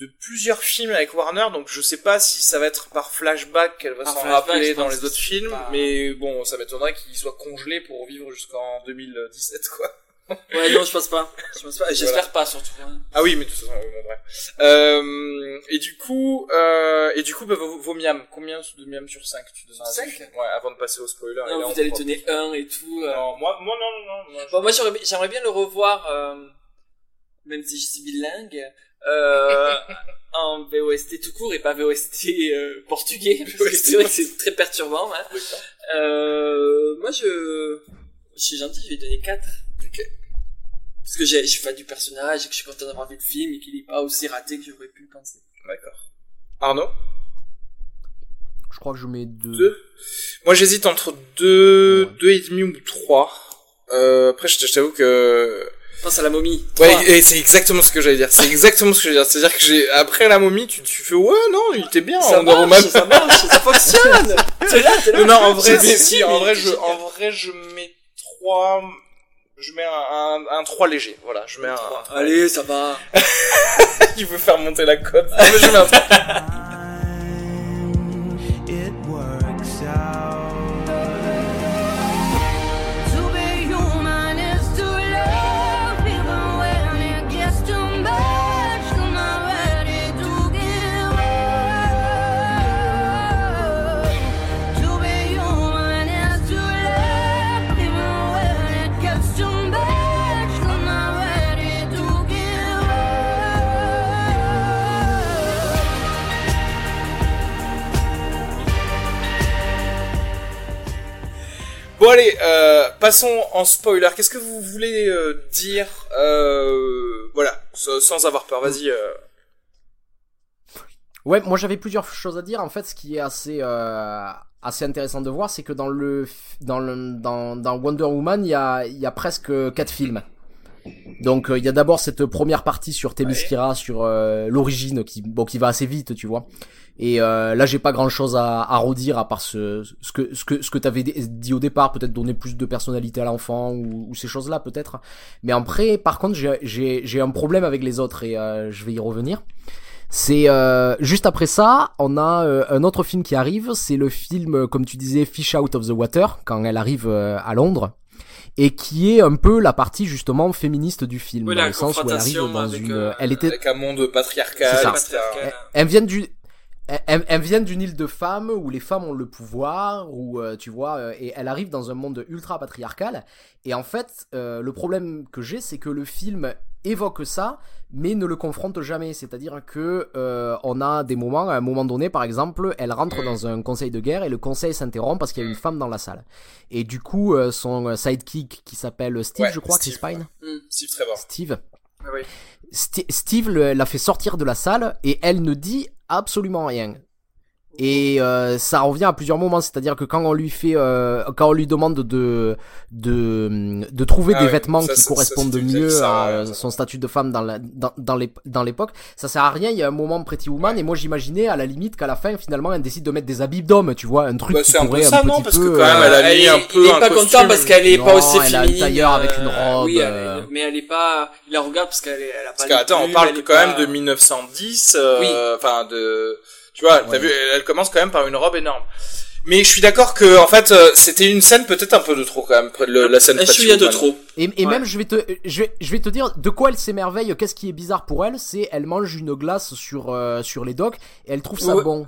de plusieurs films avec Warner, donc je sais pas si ça va être par flashback qu'elle va s'en rappeler dans les autres films, pas- mais bon, ça m'étonnerait qu'il soit congelé pour vivre jusqu'en 2017, quoi. Ouais, non, je pense pas. Je pense pas. J'espère pas, surtout. hein. Ah oui, mais de toute façon, bon, bref. Euh, et du coup, euh, et du coup, bah, vos, vos miams, combien de miams sur 5 tu Cinq film Ouais, avant de passer au spoiler. et là, Non, on vous allez donner un et tout. euh. Non, moi, moi, non, non, non. moi, Bon, moi, j'aimerais bien le revoir, euh, même si je suis bilingue, euh, en VOST tout court et pas VOST euh, portugais, parce que c'est vrai que c'est très perturbant. Hein. Euh, moi, je, je suis gentil, je vais donner 4. Ok. Parce que j'ai- je suis fan du personnage et que je suis content d'avoir vu le film et qu'il est pas aussi raté que j'aurais pu le penser. D'accord. Arnaud Je crois que je mets deux. Deux Moi, j'hésite entre deux, Ouais. deux et demi ou trois. Euh, après, je je t'avoue que... Pense à la momie. Ouais, et c'est exactement ce que j'allais dire. C'est exactement ce que j'allais dire. C'est-à-dire que j'ai, après la momie, tu, tu fais, ouais, non, il était bien, ça Woman. marche, ça marche, ça fonctionne. T'es là, t'es là. Non, non, en vrai, si, en vrai, je, en vrai, je mets trois, je mets un, un, un 3 léger. Voilà, je mets un, un Allez, ça va. il veut faire monter la cote. Ah, mais je mets un 3. Bon allez, euh, passons en spoiler. Qu'est-ce que vous voulez euh, dire euh, Voilà, sans avoir peur. Vas-y. Ouais, moi j'avais plusieurs choses à dire. En fait, ce qui est assez assez intéressant de voir, c'est que dans le dans le dans, dans Wonder Woman, il y a y a presque quatre films. Donc il y a d'abord cette première partie sur Themyscira, sur euh, l'origine, qui bon qui va assez vite, tu vois. Et euh, là j'ai pas grand chose à, à redire à part ce, ce que ce que ce que t'avais dit au départ, peut-être donner plus de personnalité à l'enfant ou, ou ces choses-là peut-être. Mais après, par contre, j'ai un problème avec les autres et euh, je vais y revenir. C'est euh, juste après ça, on a euh, un autre film qui arrive, c'est le film, comme tu disais, Fish Out of the Water, quand elle arrive euh, à Londres, et qui est un peu la partie justement féministe du film, Oui, dans le sens où elle arrive dans avec, une, euh, elle était, Avec un monde patriarcal. Patriarcal. elles viennent du elles- elles, viennent d'une île de femmes où les femmes ont le pouvoir, où euh, tu vois, euh, et elle arrive dans un monde ultra patriarcal. Et en fait, euh, le problème que j'ai, c'est que le film évoque ça, mais ne le confronte jamais. C'est-à-dire que euh, on a des moments, à un moment donné, par exemple, elle rentre dans un conseil de guerre et le conseil s'interrompt parce qu'il y a une femme dans la salle. Et du coup, son sidekick qui s'appelle Steve, Ouais, je crois, Steve, Chris Pine, Hmm. Steve Trevor. Steve. Oui. Steve l'a fait sortir de la salle et elle ne dit absolument rien. Et euh, ça revient à plusieurs moments, c'est-à-dire que quand on lui fait, euh, quand on lui demande de de de trouver Ah des ouais, vêtements ça, qui ça, correspondent ça, mieux ça, à son statut de femme dans la dans dans l'ép- dans l'époque, ça sert à rien. Il y a un moment Pretty Woman et moi j'imaginais à la limite qu'à la fin finalement elle décide de mettre des habits d'homme, tu vois, un truc Bah, qui c'est un peu pourrait ça, un non petit Parce que peu, quand même, euh, elle a mis est- un peu il est un pas content parce qu'elle est pas aussi elle a un féminine. tailleur avec une euh, robe, Oui, elle euh. est- mais elle est pas. Il la regarde parce qu'elle est, elle a pas. Parce que, les attends, on parle elle quand même de 1910, euh, Oui. enfin de, tu vois, t'as vu, elle, elle commence quand même par une robe énorme. Mais je suis d'accord que, en fait, euh, c'était une scène peut-être un peu de trop quand même, près de le- la scène de trop. Et, et Ouais. même, je vais te, je vais, je vais te dire de quoi elle s'émerveille. Qu'est-ce qui est bizarre pour elle, c'est elle mange une glace sur euh, sur les docks et elle trouve ça Ouais. bon.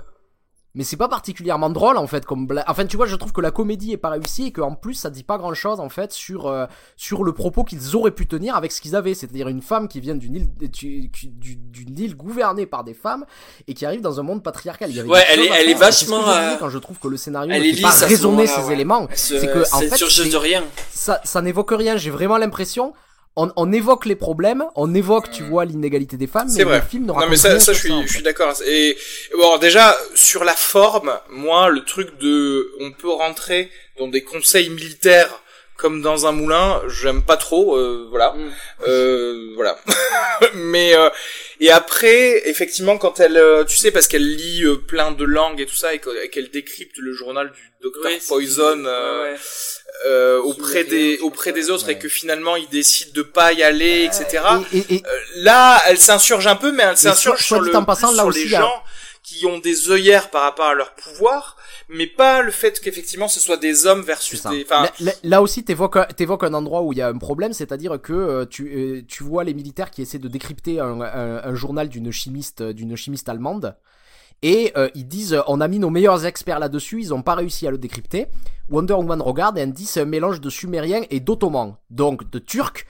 Mais c'est pas particulièrement drôle en fait comme bla- enfin tu vois je trouve que la comédie est pas réussie et qu'en plus ça dit pas grand chose en fait sur euh, sur le propos qu'ils auraient pu tenir avec ce qu'ils avaient c'est-à-dire une femme qui vient d'une île d'une île gouvernée par des femmes et qui arrive dans un monde patriarcal Il y avait Ouais, elle est- elle est vachement, euh, quand je trouve que le scénario elle ne est fait pas raisonner ces ouais. éléments C'est que en fait de rien. ça, ça n'évoque rien. J'ai vraiment l'impression. On, on évoque les problèmes, on évoque, tu vois, l'inégalité des femmes, mais vrai. le film ne Non raconte mais ça, ça je suis, je suis d'accord. Et bon, déjà sur la forme, moi le truc de, on peut rentrer dans des conseils militaires comme dans un moulin, j'aime pas trop. euh, voilà, Mm. euh, voilà. mais euh, et après, effectivement, quand elle, euh, tu sais, parce qu'elle lit euh, plein de langues et tout ça, et que- et qu'elle décrypte le journal du docteur Oui, Poison. euh, Ouais, euh, auprès des auprès des autres et que finalement il décide de pas y aller etc Et, et- et- Euh, là elle s'insurge un peu mais elle s'insurge sur dit le en passant, plus là sur aussi, les a- gens qui ont des œillères par rapport à leur pouvoir mais pas le fait qu'effectivement ce soit des hommes versus des enfin Là, aussi, t'évoques, un- t'évoques un endroit où il y a un problème, c'est-à-dire que euh, tu, euh, tu vois les militaires qui essaient de décrypter un, un- un journal d'une chimiste, d'une chimiste allemande. Et euh, ils disent, on a mis nos meilleurs experts là-dessus, ils ont pas réussi à le décrypter. Wonder Woman regarde et elle dit, c'est un mélange de sumériens et d'ottomans, donc de turcs.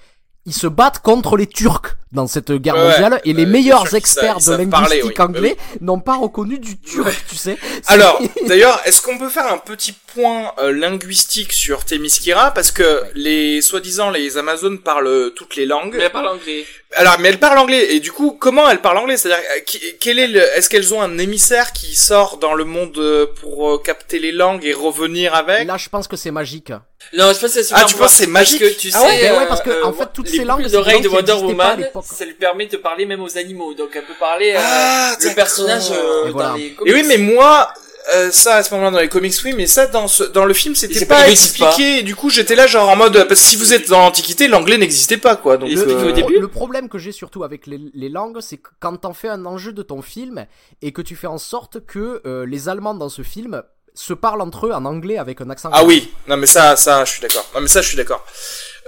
Ils se battent contre les Turcs dans cette guerre Ouais, mondiale et les Euh, meilleurs experts de savent parler, linguistique oui. anglais n'ont pas reconnu du turc, tu sais. Alors d'ailleurs est-ce qu'on peut faire un petit point euh, linguistique sur Themyscira parce que les soi-disant les Amazones parlent toutes les langues Mais elle parle anglais. Alors, mais elle parle anglais. Et du coup, comment elle parle anglais? C'est-à-dire, euh, quel est le, est-ce qu'elles ont un émissaire qui sort dans le monde euh, pour euh, capter les langues et revenir avec? Là, je pense que c'est magique. Non, je pense que c'est Ah, tu penses que c'est magique Parce que tu Ah sais, ouais, ben ouais, euh, parce que, en fait, toutes les ces langues, d'oreilles de Wonder Woman, ça lui permet de parler même aux animaux. Donc elle peut parler euh, Ah, le personnage euh, Et dans voilà. les Et oui, mais moi, euh, ça à ce moment-là dans les comics, oui, mais ça dans ce, dans le film, c'était pas pas- expliqué. Et du coup, j'étais là genre en mode, parce que si vous êtes dans l'Antiquité, l'anglais n'existait pas, quoi. Donc, Il Le, euh, au début. le problème que j'ai surtout avec les, les langues, c'est que quand t'en fais un enjeu de ton film et que tu fais en sorte que euh, les Allemands dans ce film se parlent entre eux en anglais avec un accent. Ah oui, non mais ça, ça, je suis d'accord. Non mais ça, je suis d'accord.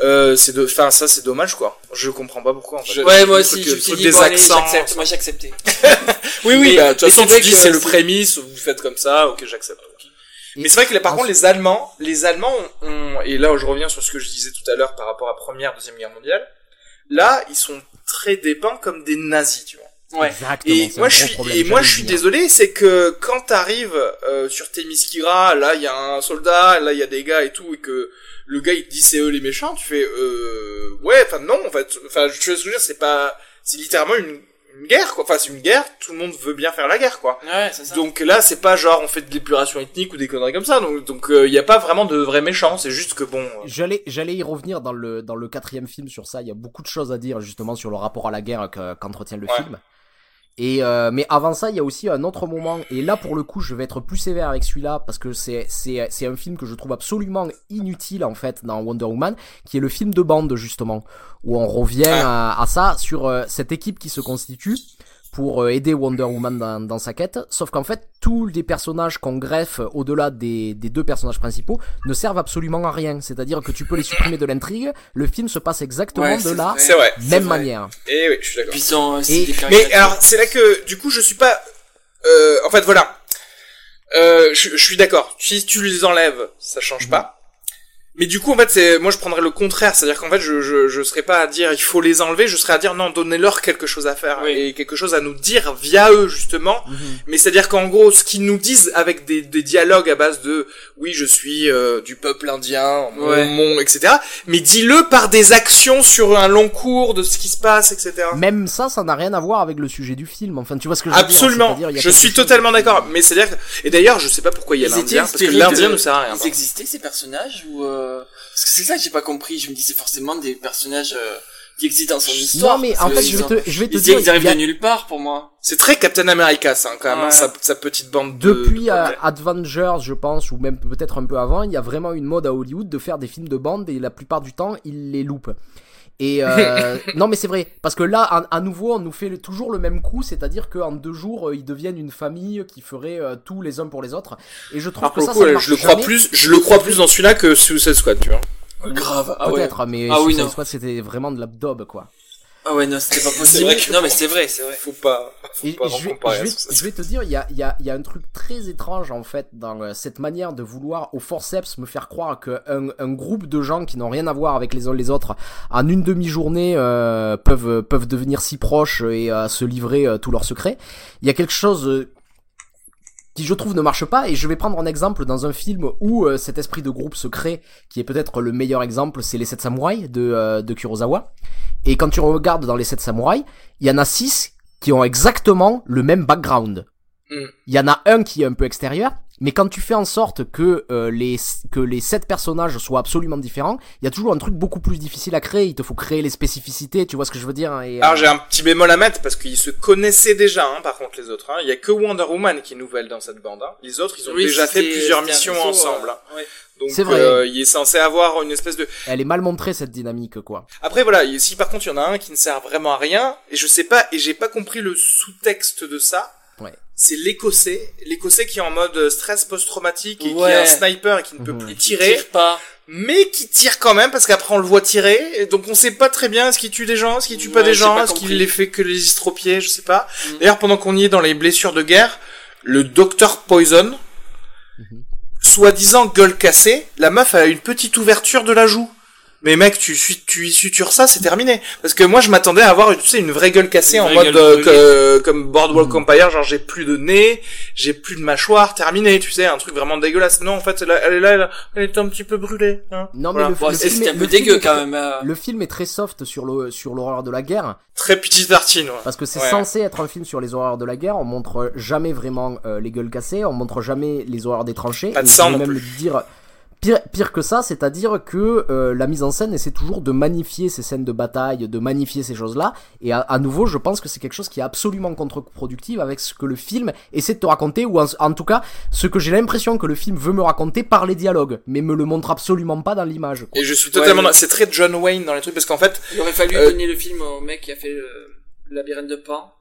Euh, c'est de, enfin ça, c'est dommage quoi. Je comprends pas pourquoi. En fait. Ouais, moi aussi, je me suis dit, des bon, allez, accents. j'accepte. Moi, j'ai accepté. Oui, oui, Mais- bah, de toute mais façon, c'est tu vrai dis que c'est le prémisse, vous faites comme ça, ok, j'accepte. Et Mais c'est vrai que là, par contre, ensuite- les Allemands, les Allemands ont, et là, je reviens sur ce que je disais tout à l'heure par rapport à Première, Deuxième Guerre mondiale. Là, ils sont très dépeints comme des nazis, tu vois. Ouais. Exactement. Et moi je suis et moi je suis désolé, c'est que quand t'arrives euh, sur Themyscira, là il y a un soldat, là il y a des gars et tout, et que le gars il te dit c'est eux les méchants, tu fais euh, ouais, enfin non en fait, enfin je veux dire c'est pas, c'est littéralement une une guerre, quoi. Enfin, c'est une guerre, tout le monde veut bien faire la guerre, quoi. Ouais, c'est ça. Donc là, c'est pas genre on fait de l'épuration ethnique ou des conneries comme ça. Donc donc il y a pas vraiment de vrais méchants. C'est juste que bon. euh, J'allais, j'allais y revenir dans le dans le quatrième film sur ça. Il y a beaucoup de choses à dire justement sur le rapport à la guerre que- qu'entretient le Ouais. film. Et euh, mais avant ça, il y a aussi un autre moment. Et là, pour le coup, je vais être plus sévère avec celui-là parce que c'est c'est c'est un film que je trouve absolument inutile en fait dans Wonder Woman, qui est le film de bande justement, où on revient à, à ça sur euh, cette équipe qui se constitue pour euh, aider Wonder Woman dans, dans sa quête. Sauf qu'en fait, tous les personnages qu'on greffe au-delà des, des deux personnages principaux ne servent absolument à rien. C'est-à-dire que tu peux les supprimer de l'intrigue. Le film se passe exactement Ouais, de la vrai. C'est vrai. même vrai. manière. Et oui, je suis d'accord. Et- Mais alors, c'est là que, du coup, je suis pas. Euh, en fait, voilà. Euh, je, je suis d'accord. Si tu les enlèves, ça change pas. Mais du coup, en fait, c'est moi, je prendrais le contraire, c'est-à-dire qu'en fait, je, je, je serais pas à dire il faut les enlever, je serais à dire non, donnez-leur quelque chose à faire Oui. et quelque chose à nous dire via eux justement. Mais c'est-à-dire qu'en gros, ce qu'ils nous disent avec des, des dialogues à base de oui, je suis euh, du peuple indien, mon, Ouais. mon, etc. Mais dis-le par des actions sur un long cours de ce qui se passe, etc. Même ça, ça n'a rien à voir avec le sujet du film. Enfin, tu vois ce que je veux dire Absolument, je suis totalement d'accord. Mais c'est-à-dire que... Et d'ailleurs, je sais pas pourquoi il y a l'Indien, parce que l'Indien de- ne sert à rien. Ils existaient ces personnages ou euh... parce que c'est ça que j'ai pas compris. Je me dis c'est forcément des personnages euh, qui existent dans son histoire. Non, mais en fait, je vais te, je vais te ils, dire, ils arrivent a- de nulle part pour moi. C'est très Captain America, ça, quand même, hein, Ouais. sa, sa petite bande de... Depuis de- euh, Avengers, je pense, ou même peut-être un peu avant, il y a vraiment une mode à Hollywood de faire des films de bande et la plupart du temps, ils les loupent. Et euh, non mais c'est vrai parce que là à, à nouveau on nous fait le- toujours le même coup c'est-à-dire qu'en deux jours euh, ils deviennent une famille qui ferait euh, tout les uns pour les autres et je trouve Alors, que pour ça, coup, je le crois jamais. plus, je le crois plus dans celui-là que Suicide Squad, tu vois. Grave. Ah ouais. peut-être mais Ah oui, Suicide non. Squad c'était vraiment de la daube quoi Ah ouais non c'était pas possible. que- Non mais c'est vrai c'est vrai. Faut pas, faut Et pas je, vais, comparer je, vais, Suicide je vais te dire, il y a, il y, a, il y a un truc très étrange en fait dans euh, cette manière de vouloir au forceps me faire croire qu'un un groupe de gens qui n'ont rien à voir avec les uns les autres en une demi-journée euh, peuvent, peuvent devenir si proches et euh, se livrer euh, tous leurs secrets. Il y a quelque chose euh, qui je trouve ne marche pas. Et je vais prendre un exemple dans un film où euh, cet esprit de groupe se crée qui est peut-être le meilleur exemple c'est les sept samouraïs de, euh, de Kurosawa. Et quand tu regardes dans les sept samouraïs il y en a six qui ont exactement le même background. Mm. il y en a un qui est un peu extérieur mais quand tu fais en sorte que euh, les que les sept personnages soient absolument différents il y a toujours un truc beaucoup plus difficile à créer il te faut créer les spécificités tu vois ce que je veux dire hein, et, euh, Alors j'ai un petit bémol à mettre parce qu'ils se connaissaient déjà, hein, par contre les autres. Hein. Il y a que Wonder Woman qui est nouvelle dans cette bande. Hein. Les autres, ils ont Oui, déjà fait plusieurs missions réseau, ensemble. euh, hein. ouais. Donc C'est vrai. euh, il est censé avoir une espèce de. elle est mal montrée cette dynamique quoi Après voilà, il- si par contre il y en a un qui ne sert vraiment à rien, et je sais pas, et j'ai pas compris le sous-texte de ça. C'est l'écossais, l'écossais qui est en mode stress post-traumatique et qui est un sniper et qui ne peut Mhm. plus tirer, pas. mais qui tire quand même parce qu'après on le voit tirer, et donc on sait pas très bien est-ce qu'il tue des gens, est-ce qu'il tue pas Ouais, des gens, est-ce qu'il les fait que les estropiés, je sais pas. Mhm. D'ailleurs pendant qu'on y est dans les blessures de guerre, le docteur Poison, Mhm. soi-disant gueule cassée, la meuf a une petite ouverture de la joue. Mais mec, tu, suis- tu y sutures ça, c'est terminé. Parce que moi, je m'attendais à avoir, tu sais, une vraie gueule cassée Une en mode euh, que- comme Boardwalk Mhm. Empire, genre j'ai plus de nez, j'ai plus de mâchoire, terminé, tu sais, un truc vraiment dégueulasse. Non, en fait, elle, elle est là, elle, elle est un petit peu brûlée. Hein. non Voilà. mais le, Bon, le c'est- film est- un peu dégueu quand très- même. euh. le film est très soft sur le sur l'horreur de la guerre Très petite tartine. Ouais. Parce que c'est Ouais. censé être un film sur les horreurs de la guerre, on montre jamais vraiment euh, les gueules cassées, on montre jamais les horreurs des tranchées. Pas de et sang je vais non même dire pire, pire que ça, c'est-à-dire que euh, la mise en scène essaie toujours de magnifier ces scènes de bataille, de magnifier ces choses-là. Et à, à nouveau, je pense que c'est quelque chose qui est absolument contre-productif avec ce que le film essaie de te raconter, ou en, en tout cas ce que j'ai l'impression que le film veut me raconter par les dialogues, mais me le montre absolument pas dans l'image. quoi. Et je suis totalement, Ouais, c'est très John Wayne dans les trucs parce qu'en fait, Il aurait fallu Euh, donner le film au mec qui a fait le le labyrinthe de Pan.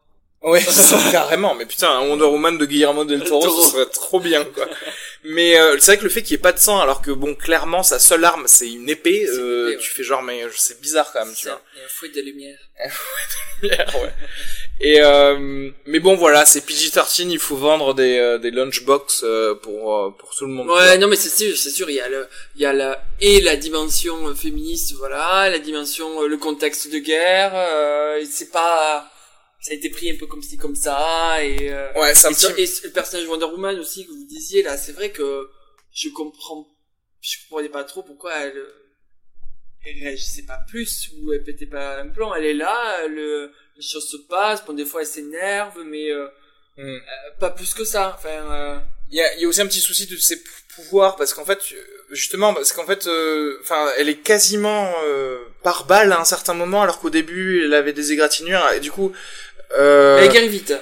Ouais, carrément. Mais putain, un Wonder Woman de Guillermo del Toro, Toro. ce serait trop bien, quoi. Mais euh, c'est vrai que le fait qu'il n'y ait pas de sang, alors que bon, clairement, sa seule arme, c'est une épée, euh, ouais. tu fais genre, mais euh, c'est bizarre quand même, tu vois. un- et un fouet de lumière. ouais. Et euh, mais bon, voilà, c'est PG-13, il faut vendre des euh, des lunchbox pour pour tout le monde. Ouais, non mais c'est sûr, c'est sûr, il y a le, il y a la et la dimension féministe, voilà, la dimension, le contexte de guerre, euh, c'est pas, ça a été pris un peu comme ci comme ça et. euh, Ouais, c'est un et, petit. et le personnage Wonder Woman aussi que vous disiez là, c'est vrai que je comprends, je comprenais pas trop pourquoi elle, elle réagissait pas plus ou elle pétait pas un plomb. Elle est là, le, les choses se passent. Bon, des fois, elle s'énerve, mais euh, Hmm. euh, pas plus que ça. Enfin, euh, Il y a, il y a aussi un petit souci de ses pou- pouvoirs parce qu'en fait, justement, parce qu'en fait, euh, enfin, elle est quasiment euh, par balle à un certain moment, alors qu'au début, elle avait des égratignures et du coup, euh, elle guérit vite.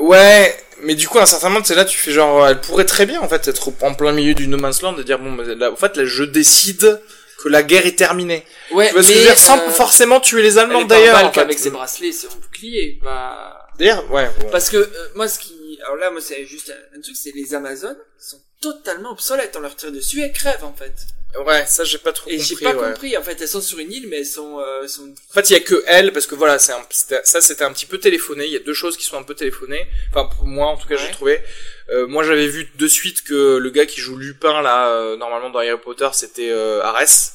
ouais, mais du coup, à un certain moment, c'est là, tu fais genre, elle pourrait très bien en fait être en plein milieu du No Man's Land et dire bon, bah, là, en fait, là, je décide que la guerre est terminée. Ouais, Tu vois ce que je veux mais, dire? Sans euh, forcément tuer les Allemands d'ailleurs. balle en fait. qu'avec ses bracelets, son bouclier. Bah... D'ailleurs, ouais. bon. Parce que euh, moi, ce qui, alors là, moi, c'est juste un, un truc, c'est les Amazones sont totalement obsolètes. On leur tire dessus, elles crèvent en fait. Ouais, ça j'ai pas trop Et compris. j'ai pas ouais. compris. En fait, elles sont sur une île, mais elles sont, euh, elles sont. En fait, il y a que elle parce que voilà, c'est un, c'était- ça c'était un petit peu téléphoné. Il y a deux choses qui sont un peu téléphonées. Enfin, pour moi, en tout cas, j'ai trouvé. Euh, moi, j'avais vu de suite que le gars qui joue Lupin là, euh, normalement dans Harry Potter, c'était euh, Arès.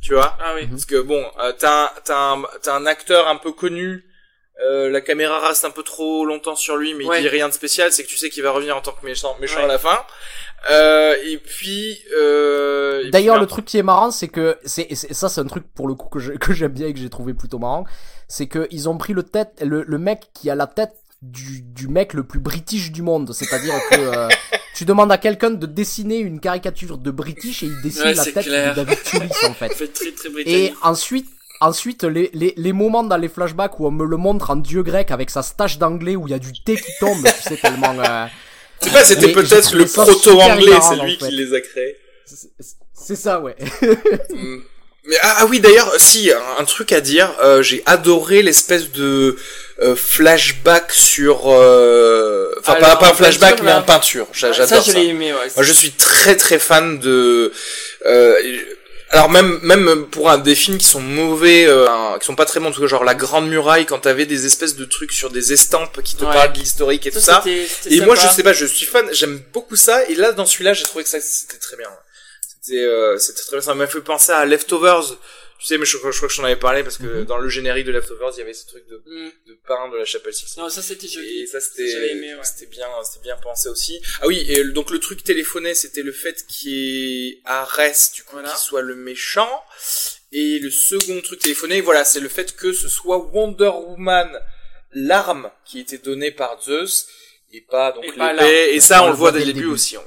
Tu vois Ah oui. Parce que bon, euh, t'as un, t'as un, t'as un acteur un peu connu. euh, la caméra reste un peu trop longtemps sur lui, mais Ouais. il dit rien de spécial. C'est que tu sais qu'il va revenir en tant que méchant, méchant à la fin. Euh, et puis. Euh, D'ailleurs, le truc qui est marrant, c'est que c'est ça, c'est un truc pour le coup que j'aime bien et que j'ai trouvé plutôt marrant, c'est que ils ont pris le tête, le, le mec qui a la tête du, du mec le plus british du monde, c'est-à-dire que euh, tu demandes à quelqu'un de dessiner une caricature de british et il dessine Ouais, la tête clair. de David Toulis en fait. Ça fait très très Et ensuite, ensuite les, les, les moments dans les flashbacks où on me le montre en dieu grec avec sa stache d'anglais où il y a du thé qui tombe, tu sais tellement. euh, C'est pas, c'était peut-être le ça proto-anglais, c'est lui en fait. qui les a créés. c'est- ça, ouais. Mm. Mais ah, ah oui d'ailleurs si un, un truc à dire euh, j'ai adoré l'espèce de euh, flashback sur euh, enfin Ah, pas, un flashback peinture, mais en peinture ça, j'adore je ça, l'ai aimé, ouais. moi je suis très très fan de euh, alors même même pour un des films qui sont mauvais euh, qui sont pas très bons en tout cas, genre la grande muraille quand t'avais des espèces de trucs sur des estampes qui te Ouais. parlent de l'historique et tout ça et moi, je sais pas, je suis fan, j'aime beaucoup ça. Et là, dans celui-là, j'ai trouvé que ça, c'était très bien. C'était, euh, c'était très bien. Ça m'a fait penser à Leftovers. Tu sais, mais je, je crois que je t'en avais parlé parce que Mhm. dans le générique de Leftovers, il y avait ce truc de, Mm. de pain de la chapelle 6. Non, ça c'était joli. Et ça, c'était, ouais. c'était bien, c'était bien pensé aussi. Ah oui, et donc le truc téléphoné, c'était le fait qu'il y ait Arès, du coup, Voilà. qui soit le méchant. Et le second truc téléphoné, voilà, c'est le fait que ce soit Wonder Woman, l'arme qui était donnée par Zeus, et pas donc l'épée. Et ça, On on, le voit dès le début, début. aussi. ouais.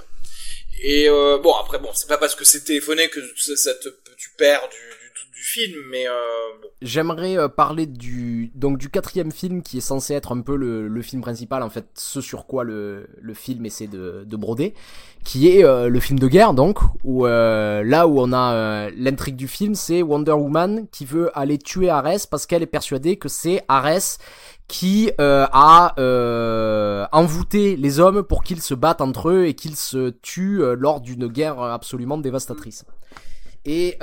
Et euh, bon, après, bon, c'est pas parce que c'est téléphoné que ça, ça te, tu perds du film, mais euh. J'aimerais euh, parler du donc du quatrième film qui est censé être un peu le, le film principal en fait ce sur quoi le, le film essaie de, de broder qui est euh, le film de guerre donc où là où on a l'intrigue du film c'est Wonder Woman qui veut aller tuer Ares parce qu'elle est persuadée que c'est Ares qui a envoûté les hommes pour qu'ils se battent entre eux et qu'ils se tuent lors d'une guerre absolument dévastatrice. Et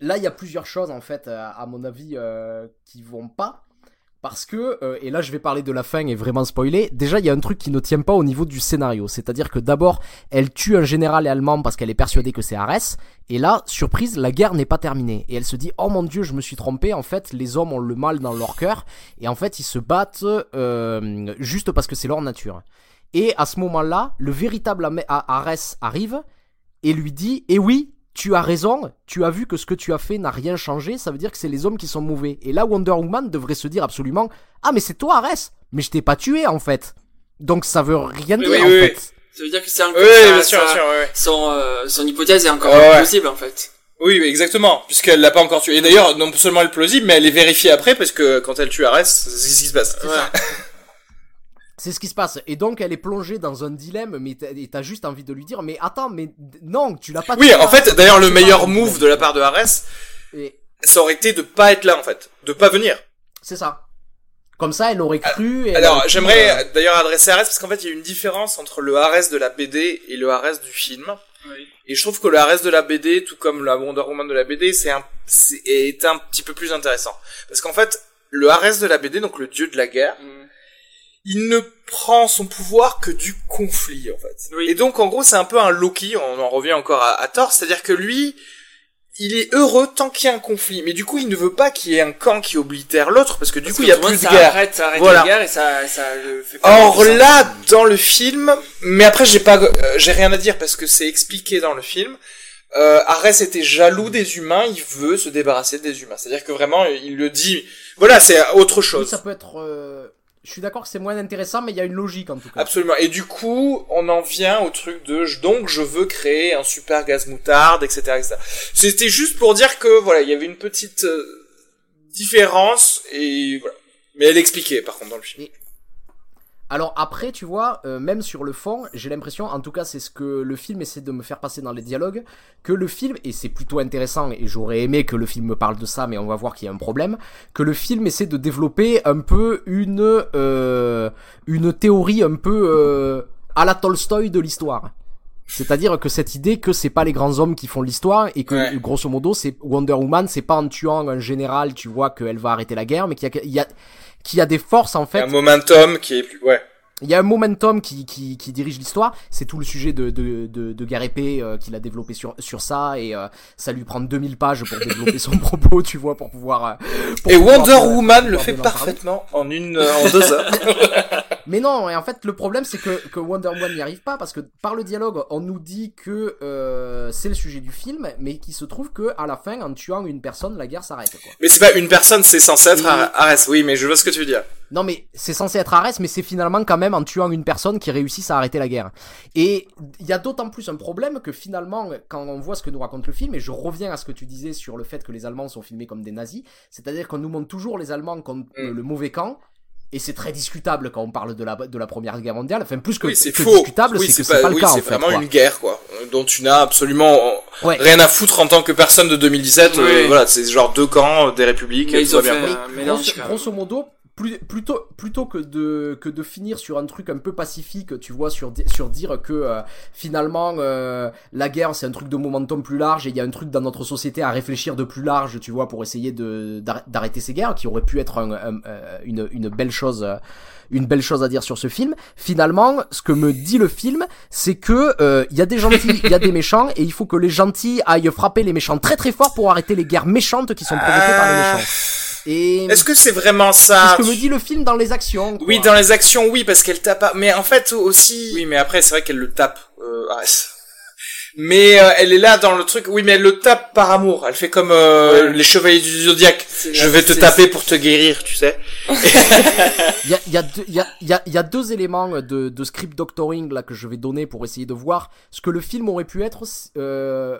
là, il y a plusieurs choses en fait, à, à mon avis, euh, qui vont pas. Parce que, euh, et là je vais parler de la fin et vraiment spoiler, déjà il y a un truc qui ne tient pas au niveau du scénario. C'est-à-dire que d'abord, elle tue un général allemand parce qu'elle est persuadée que c'est Arès. Et là, surprise, la guerre n'est pas terminée. Et elle se dit, oh mon dieu, je me suis trompé, en fait, les hommes ont le mal dans leur cœur. Et en fait, ils se battent euh, juste parce que c'est leur nature. Et à ce moment-là, le véritable Am- A- Arès arrive et lui dit, eh oui, tu as raison, tu as vu que ce que tu as fait n'a rien changé, ça veut dire que c'est les hommes qui sont mauvais. Et là, Wonder Woman devrait se dire absolument, ah mais c'est toi Arès, mais je t'ai pas tué en fait. Donc ça veut rien Oui, dire oui, en oui, fait. Ça veut dire que c'est encore oui, bien sûr, ça- bien sûr, ouais, son euh, son hypothèse est encore Ouais, ouais. plausible en fait. Oui, oui, exactement, puisqu'elle l'a pas encore tué. Et d'ailleurs, non seulement elle est plausible, mais elle est vérifiée après, parce que quand elle tue Arès, c'est ce qui se passe. C'est ce qui se passe. Et donc elle est plongée dans un dilemme, mais t'as- juste envie de lui dire, mais attends, mais non, tu l'as pas Oui, en fait, Arès. d'ailleurs, le meilleur move de la part de Arès, Et ça aurait été de pas être là, en fait. De pas venir. c'est ça. Comme ça, elle aurait cru. et Alors, j'aimerais euh, d'ailleurs adresser Arès, parce qu'en fait, il y a une différence entre le Arès de la BD et le Arès du film. Oui. Et je trouve que le Arès de la BD, tout comme la Wonder Woman de la BD, c'est un, c'est, est un petit peu plus intéressant. Parce qu'en fait, le Arès de la BD, donc le dieu de la guerre, Mm. Il ne prend son pouvoir que du conflit, en fait. Oui. Et donc, en gros, c'est un peu un Loki, on en revient encore à, à tort, c'est-à-dire que lui, il est heureux tant qu'il y a un conflit. Mais du coup, il ne veut pas qu'il y ait un camp qui oblitère l'autre, parce que du Parce coup, que il y a plus de ça guerre. Arrête, ça arrête Voilà. la guerre et ça ça le fait pas Or là, dans le film, mais après j'ai pas, euh, j'ai rien à dire parce que c'est expliqué dans le film. euh, Arès était jaloux des humains, il veut se débarrasser des humains. C'est-à-dire que vraiment, il le dit. Voilà, c'est autre Oui, chose. ça peut être. euh, Je suis d'accord que c'est moins intéressant, mais il y a une logique en tout cas. Absolument. Et du coup, on en vient au truc de je- donc je veux créer un super gaz moutarde, etc., etc. C'était juste pour dire que voilà, il y avait une petite euh, différence et voilà. Mais elle expliquait par contre dans le film. Alors après, tu vois, euh, même sur le fond, j'ai l'impression, en tout cas c'est ce que le film essaie de me faire passer dans les dialogues, que le film, et c'est plutôt intéressant, et j'aurais aimé que le film me parle de ça, mais on va voir qu'il y a un problème, que le film essaie de développer un peu une, euh, une théorie un peu euh, à la Tolstoy de l'histoire. C'est-à-dire que cette idée que c'est pas les grands hommes qui font l'histoire et que Ouais. grosso modo c'est Wonder Woman, c'est pas en tuant un général, tu vois qu'elle va arrêter la guerre, mais qu'il y a, il y a qu'il y a des forces en Il y a fait un momentum qui est plus ouais. il y a un momentum qui, qui, qui dirige l'histoire. C'est tout le sujet de, de, de, de Gare Épée euh, qu'il a développé sur, sur ça. Et euh, ça lui prend 2000 pages pour développer son propos, tu vois, pour pouvoir... euh, pour Et pouvoir Wonder bien- Woman le fait parfaitement en une euh, en deux heures. Mais non, et en fait, le problème, c'est que, que Wonder Woman n'y arrive pas, parce que par le dialogue, on nous dit que euh, c'est le sujet du film, mais qu'il se trouve que à la fin, en tuant une personne, la guerre s'arrête, quoi. mais c'est pas une personne, c'est censé être Et- Arès. Oui, mais je vois ce que tu veux dire. Non mais c'est censé être Arès, mais c'est finalement quand même en tuant une personne qui réussissent à arrêter la guerre. Et il y a d'autant plus un problème que finalement, quand on voit ce que nous raconte le film, et je reviens à ce que tu disais sur le fait que les Allemands sont filmés comme des nazis, c'est-à-dire qu'on nous montre toujours les Allemands comme Mm. le mauvais camp. Et c'est très discutable quand on parle de la, de la Première Guerre mondiale. Enfin, plus que, oui, c'est que faux. discutable, oui, c'est que c'est pas, le oui, cas, en c'est fait. vraiment quoi. une guerre quoi, dont tu n'as absolument euh, Ouais. rien à foutre en tant que personne de 2017. euh, voilà, c'est genre deux camps, des républiques, Mais et ils ont bien. fait quoi. grosso, même. grosso modo, plutôt, plutôt que de, que de finir sur un truc un peu pacifique, tu vois, sur, sur dire que euh, finalement euh, la guerre c'est un truc de momentum plus large et il y a un truc dans notre société à réfléchir de plus large, tu vois, pour essayer de d'arr- d'arrêter ces guerres qui aurait pu être euh, une, une belle chose. euh, une belle chose à dire sur ce film. Finalement, ce que me dit le film, c'est que euh, il y a des gentils, il y a des méchants, et il faut que les gentils aillent frapper les méchants très très fort pour arrêter les guerres méchantes qui sont provoquées par les méchants. Et Est-ce que c'est vraiment c'est ça ce que me dit le film dans les actions. quoi. Oui, dans les actions, oui, parce qu'elle tape. pas- Mais en fait aussi. Oui, mais après, c'est vrai qu'elle le tape. Euh, Arès. Mais euh, elle est là dans le truc. Oui, mais elle le tape par amour. Elle fait comme euh, Ouais. les chevaliers du zodiaque. C'est Je vais te c'est- taper pour te guérir, tu sais. Il y a, y, a y, a, il y, a, il y a deux éléments de, de script doctoring là que je vais donner pour essayer de voir ce que le film aurait pu être euh,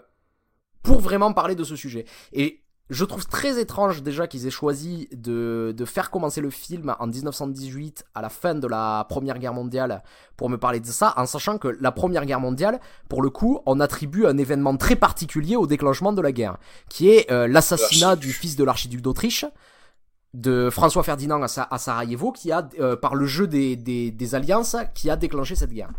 pour vraiment parler de ce sujet. Et je trouve très étrange déjà qu'ils aient choisi de, de faire commencer le film en 1918 à la fin de la Première Guerre mondiale pour me parler de ça, en sachant que la Première Guerre mondiale, pour le coup, on attribue un événement très particulier au déclenchement de la guerre, qui est euh, l'assassinat du fils de l'archiduc d'Autriche de François Ferdinand à, Sa- à Sarajevo qui a euh, par le jeu des, des, des alliances qui a déclenché cette guerre.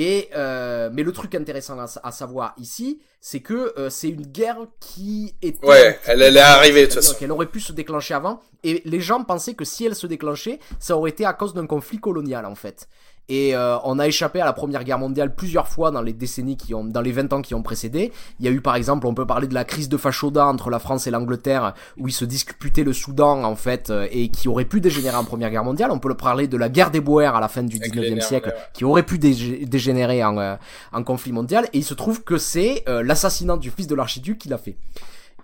Et euh, mais le truc intéressant à, sa- à savoir ici, c'est que euh, c'est une guerre qui était Ouais, elle- elle est arrivée, de toute façon. qu'elle aurait pu se déclencher avant. Et les gens pensaient que si elle se déclenchait, ça aurait été à cause d'un conflit colonial en fait. Et euh, on a échappé à la Première Guerre mondiale plusieurs fois dans les décennies qui ont, dans les 20 ans qui ont précédé. Il y a eu par exemple, on peut parler de la crise de Fashoda entre la France et l'Angleterre, où ils se disputaient le Soudan en fait, euh, et qui aurait pu dégénérer en Première Guerre mondiale. On peut le parler de la guerre des Boers à la fin du Avec 19e les siècle, qui aurait pu dégé- dégénérer en, euh, en conflit mondial. Et il se trouve que c'est euh, l'assassinat du fils de l'archiduc qui l'a fait.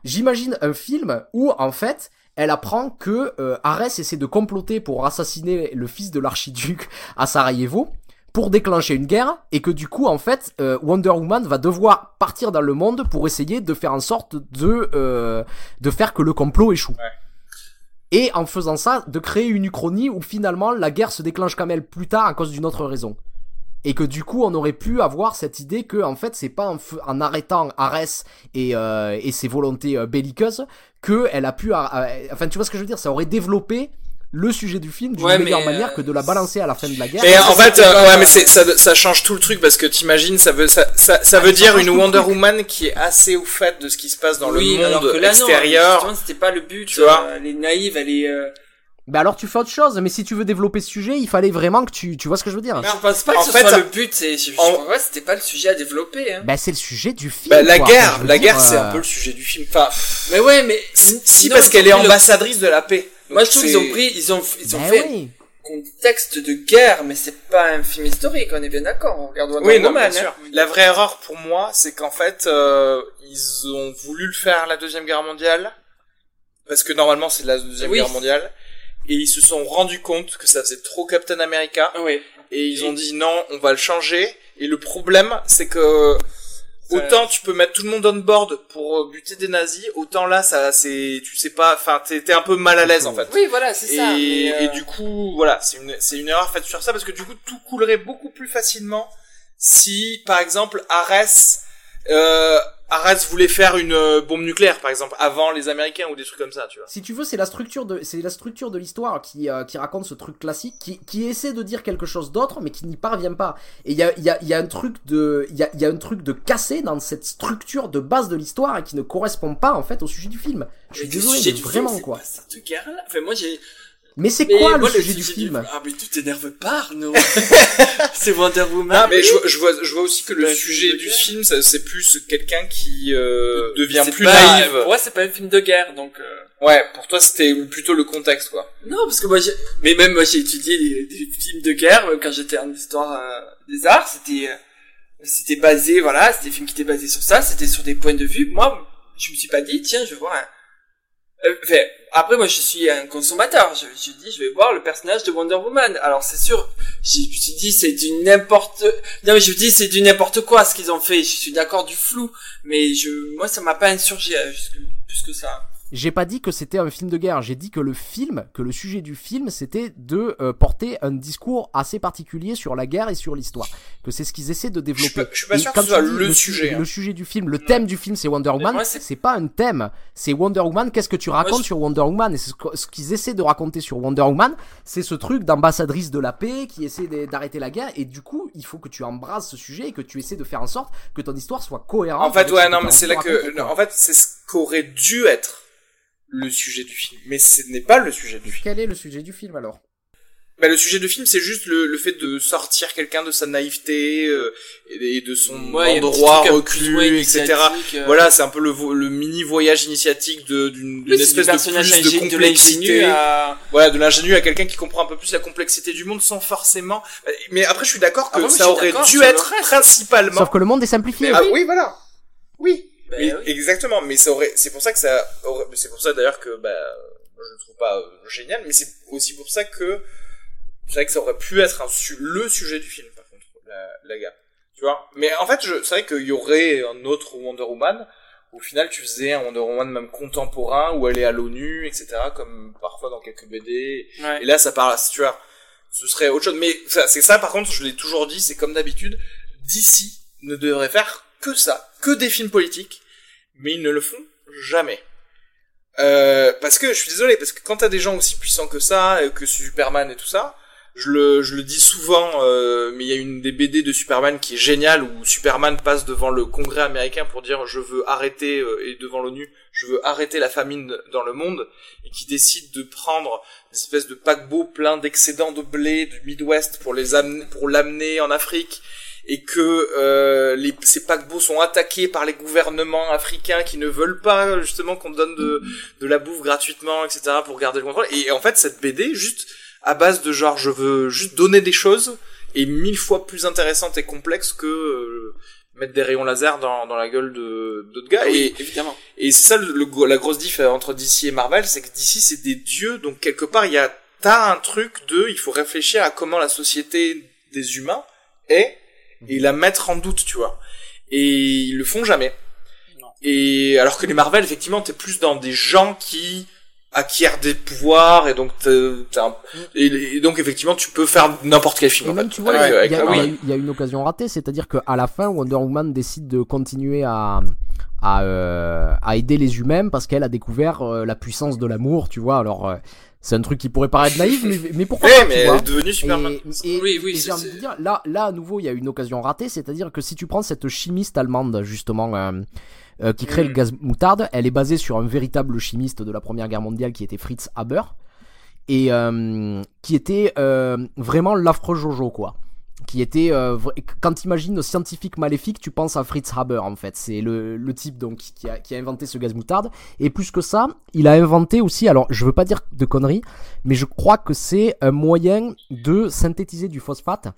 J'imagine un film où en fait elle apprend que euh, Arès essaie de comploter pour assassiner le fils de l'archiduc à Sarajevo pour déclencher une guerre et que du coup en fait euh, Wonder Woman va devoir partir dans le monde pour essayer de faire en sorte de euh, de faire que le complot échoue. Et en faisant ça, de créer une uchronie où finalement la guerre se déclenche quand même plus tard à cause d'une autre raison. Et que du coup, on aurait pu avoir cette idée que, en fait, c'est pas en, arrêtant Arès et, euh, et ses volontés euh, belliqueuses que elle a pu, euh, enfin, tu vois ce que je veux dire, ça aurait développé le sujet du film d'une Ouais, meilleure manière euh, que de la balancer à la fin de la guerre. Mais en fait, euh, pas- ouais, mais c'est, ça, ça change tout le truc parce que t'imagines, ça veut, ça, ça, ça veut Ah, ça dire une Wonder. Woman qui est assez au fait de ce qui se passe dans oui, le alors monde que là, extérieur. C'était pas le but. Tu vois euh, Elle est naïve, elle est. euh, Bah alors tu fais autre chose, mais si tu veux développer ce sujet, il fallait vraiment que tu, tu vois ce que je veux dire. Je pense pas que en ce fait, soit ça- le but. C'est, je, je en- pense pas c'était pas le sujet à développer. Hein. Bah c'est le sujet du film. Bah, la quoi. guerre, la dire, guerre, c'est euh, un peu le sujet du film. Enfin, Mais ouais, mais si, si, non, parce qu'elle est le- ambassadrice de la paix. Moi, je trouve qu'ils ont pris, ils ont, ils ont bah fait. oui. contexte de guerre, mais c'est pas un film historique, on est bien d'accord. On regarde Wonder Oui, non, Woman, bien sûr. hein. La vraie erreur pour moi, c'est qu'en fait, euh, ils ont voulu le faire la deuxième guerre mondiale, parce que normalement c'est la deuxième Oui. guerre mondiale, et ils se sont rendus compte que ça faisait trop Captain America, Ah oui. et ils ont dit non, on va le changer. Et le problème, c'est que autant tu peux mettre tout le monde on board pour euh, buter des nazis, autant là, ça, c'est, tu sais pas, enfin, t'es t'es un peu mal à l'aise en fait. Oui, voilà, c'est Et, ça. mais, euh, et du coup, voilà, c'est une, c'est une erreur faite sur ça parce que du coup, tout coulerait beaucoup plus facilement si, par exemple, Ares, euh, Ares voulait faire une euh, bombe nucléaire, par exemple, avant les Américains ou des trucs comme ça, tu vois. Si tu veux, c'est la structure de, c'est la structure de l'histoire qui, euh, qui raconte ce truc classique, qui, qui essaie de dire quelque chose d'autre, mais qui n'y parvient pas. Et il y a, il y a, y a un truc de, il y a, il y a un truc de cassé dans cette structure de base de l'histoire et qui ne correspond pas en fait au sujet du film. Je suis désolé, mais film, vraiment quoi. pas cette guerre-là? Enfin, moi, j'ai. Mais c'est quoi moi, le sujet du film? Ah, mais tu t'énerves pas, Arnaud. c'est Wonder Woman. Non, mais je vois, je vois, je vois aussi que le Bah, sujet du film, c'est plus quelqu'un qui euh, devient plus naïf. Pour moi, c'est pas un film de guerre, donc. euh, Ouais, pour toi, c'était plutôt le contexte, quoi. Non, parce que moi, j'ai, mais même moi, j'ai étudié des, des films de guerre euh, quand j'étais en histoire euh, des arts. C'était, c'était basé, voilà, c'était des films qui étaient basés sur ça. C'était sur des points de vue. Moi, je me suis pas dit, tiens, je vais voir un. Euh, Enfin, après, moi, je suis un consommateur. Je, je dis, je vais voir le personnage de Wonder Woman. Alors, c'est sûr, je dit, c'est du n'importe. Non, mais je dis, c'est du n'importe quoi ce qu'ils ont fait. Je suis d'accord du flou, mais je, moi, ça m'a pas insurgé euh, plus que ça. J'ai pas dit que c'était un film de guerre, j'ai dit que le film, que le sujet du film, c'était de euh, porter un discours assez particulier sur la guerre et sur l'histoire. Que c'est ce qu'ils essaient de Je suis développer. pas, je suis pas Et sûr que ce soit le su- sujet. hein. Le sujet du film, le thème du film, c'est Wonder Woman. c'est- pas un thème, c'est Wonder Woman. Qu'est-ce que tu racontes je- sur Wonder Woman? Et ce qu'ils essaient de raconter sur Wonder Woman, c'est ce truc d'ambassadrice de la paix qui essaie d'arrêter la guerre. Et du coup, il faut que tu embrasses ce sujet et que tu essaies de faire en sorte que ton histoire soit cohérente. En fait, ouais, non, mais c'est là que, en fait, c'est ce qu'aurait dû être le sujet du film. Mais ce n'est pas le sujet du film. Quel est le sujet du film alors? Bah, le sujet du film, c'est juste le, le fait de sortir quelqu'un de sa naïveté euh, et, et de son Ouais, endroit reclus, etc. euh. Voilà, c'est un peu le, le mini voyage initiatique de- d'une espèce de plus de complexité. à- Voilà, de l'ingénu à quelqu'un qui comprend un peu plus la complexité du monde sans forcément. Mais après, je suis d'accord que Ah, moi, je ça aurait dû être principalement. Sauf que le monde est simplifié. Ah oui, voilà. Oui. Ben Mais- oui. Exactement, mais ça aurait, c'est pour ça que ça aurait, c'est pour ça d'ailleurs que, bah, je le trouve pas euh, génial, mais c'est aussi pour ça que, c'est vrai que ça aurait pu être un su- le sujet du film, par contre, la, la gare. Tu vois? Mais en fait, je, c'est vrai qu'il y aurait un autre Wonder Woman, au final, tu faisais un Wonder Woman même contemporain, où elle est à l'ONU, etc., comme parfois dans quelques BD. Ouais. Et là, ça parle, tu vois, ce serait autre chose. Mais ça, c'est ça, par contre, je l'ai toujours dit, c'est comme d'habitude, DC ne devrait faire que ça, que des films politiques, mais ils ne le font jamais. Euh, parce que je suis désolé, parce que quand t'as des gens aussi puissants que ça, euh, que Superman et tout ça, je le, je le dis souvent, euh, mais il y a une des BD de Superman qui est géniale où Superman passe devant le Congrès américain pour dire je veux arrêter euh, et devant l'ONU je veux arrêter la famine dans le monde et qui décide de prendre des espèces de paquebots pleins d'excédents de blé du Midwest pour les amener pour l'amener en Afrique et que euh, les, ces paquebots sont attaqués par les gouvernements africains qui ne veulent pas justement qu'on donne de, de la bouffe gratuitement, etc. pour garder le contrôle. Et en fait, cette BD, juste à base de genre, je veux juste donner des choses, est mille fois plus intéressante et complexe que euh, mettre des rayons laser dans, dans la gueule de d'autres gars. Oui, et évidemment. et c'est ça le, le- la grosse diff euh, entre DC et Marvel, c'est que DC c'est des dieux, donc quelque part il y a t'as un truc de, il faut réfléchir à comment la société des humains est et la mettre en doute, tu vois. Et ils le font jamais. Et alors que les Marvel, effectivement, t'es plus dans des gens qui acquièrent des pouvoirs et donc t'es- t'as un- et, et donc effectivement tu peux faire n'importe quel film. Et en même fait, tu vois, y, il y a une occasion ratée, c'est-à-dire qu'à la fin, Wonder Woman décide de continuer à à, euh, à aider les humains parce qu'elle a découvert euh, la puissance de l'amour, tu vois. Alors euh, c'est un truc qui pourrait paraître naïf, mais, mais pourquoi Eh, pas, mais tu elle vois est devenue Superman. Et, et- Oui, oui, et c'est- j'ai envie de c'est- dire, là, là à nouveau, il y a une occasion ratée, c'est-à-dire que si tu prends cette chimiste allemande justement euh, euh, qui crée Mm. le gaz moutarde, elle est basée sur un véritable chimiste de la Première Guerre mondiale qui était Fritz Haber et euh, qui était euh, vraiment l'affreux Jojo quoi. Qui était euh, quand tu imagines scientifique maléfique, tu penses à Fritz Haber en fait. C'est le, le type donc qui a, qui a inventé ce gaz moutarde. Et plus que ça, il a inventé aussi, alors je veux pas dire de conneries, mais je crois que c'est un moyen de synthétiser du phosphate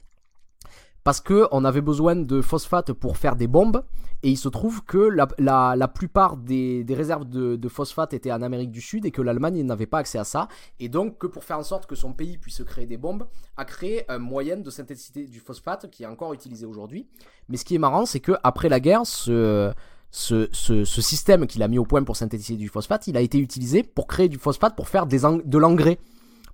parce que on avait besoin de phosphate pour faire des bombes et il se trouve que la, la, la plupart des, des réserves de, de phosphate étaient en Amérique du Sud et que l'Allemagne n'avait pas accès à ça. Et donc que pour faire en sorte que son pays puisse créer des bombes a créé un moyen de synthétiser du phosphate qui est encore utilisé aujourd'hui. Mais ce qui est marrant c'est que après la guerre ce ce, ce, ce système qu'il a mis au point pour synthétiser du phosphate, il a été utilisé pour créer du phosphate pour faire des de l'engrais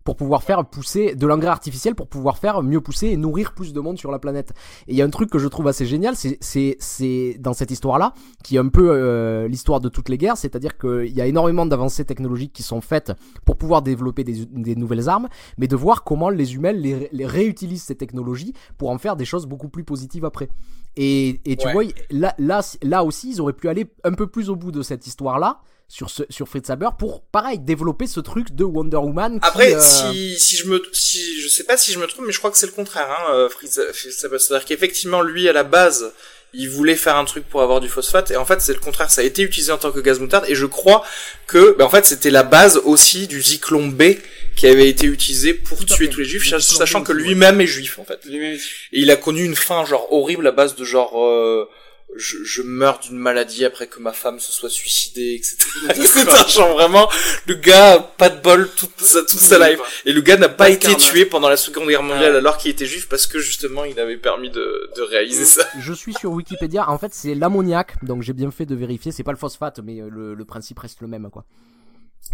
pour pouvoir faire pousser de l'engrais artificiel pour pouvoir faire mieux pousser et nourrir plus de monde sur la planète. Et il y a un truc que je trouve assez génial, c'est c'est c'est dans cette histoire-là qui est un peu euh, l'histoire de toutes les guerres, c'est-à-dire qu'il y a énormément d'avancées technologiques qui sont faites pour pouvoir développer des, des nouvelles armes, mais de voir comment les humains les, les réutilisent ces technologies pour en faire des choses beaucoup plus positives après. Et, et tu Ouais. vois, là, là, là aussi, ils auraient pu aller un peu plus au bout de cette histoire-là sur, ce, sur Fritz Haber pour, pareil, développer ce truc de Wonder Woman. qui, Après, euh, si, si je me, si, je sais pas si je me trompe, mais je crois que c'est le contraire, hein, euh, Fritz, Fritz Haber. C'est-à-dire qu'effectivement, lui, à la base, il voulait faire un truc pour avoir du phosphate, et en fait, c'est le contraire. Ça a été utilisé en tant que gaz moutarde, et je crois que, ben, en fait, c'était la base aussi du Zyklon B qui avait été utilisé pour Tout tuer fait. tous les juifs, sachant que lui-même est juif, en fait. Et il a connu une fin, genre, horrible à base de genre, euh, je, je meurs d'une maladie après que ma femme se soit suicidée, etc. etc. Genre vraiment, le gars, pas de bol toute sa, toute sa life. Et le gars n'a pas été tué pendant la Seconde Guerre mondiale Ouais. alors qu'il était juif parce que justement il avait permis de, de réaliser ça. Je suis sur Wikipédia. En fait, c'est l'ammoniac. Donc, j'ai bien fait de vérifier. C'est pas le phosphate, mais euh, le, le principe reste le même, quoi.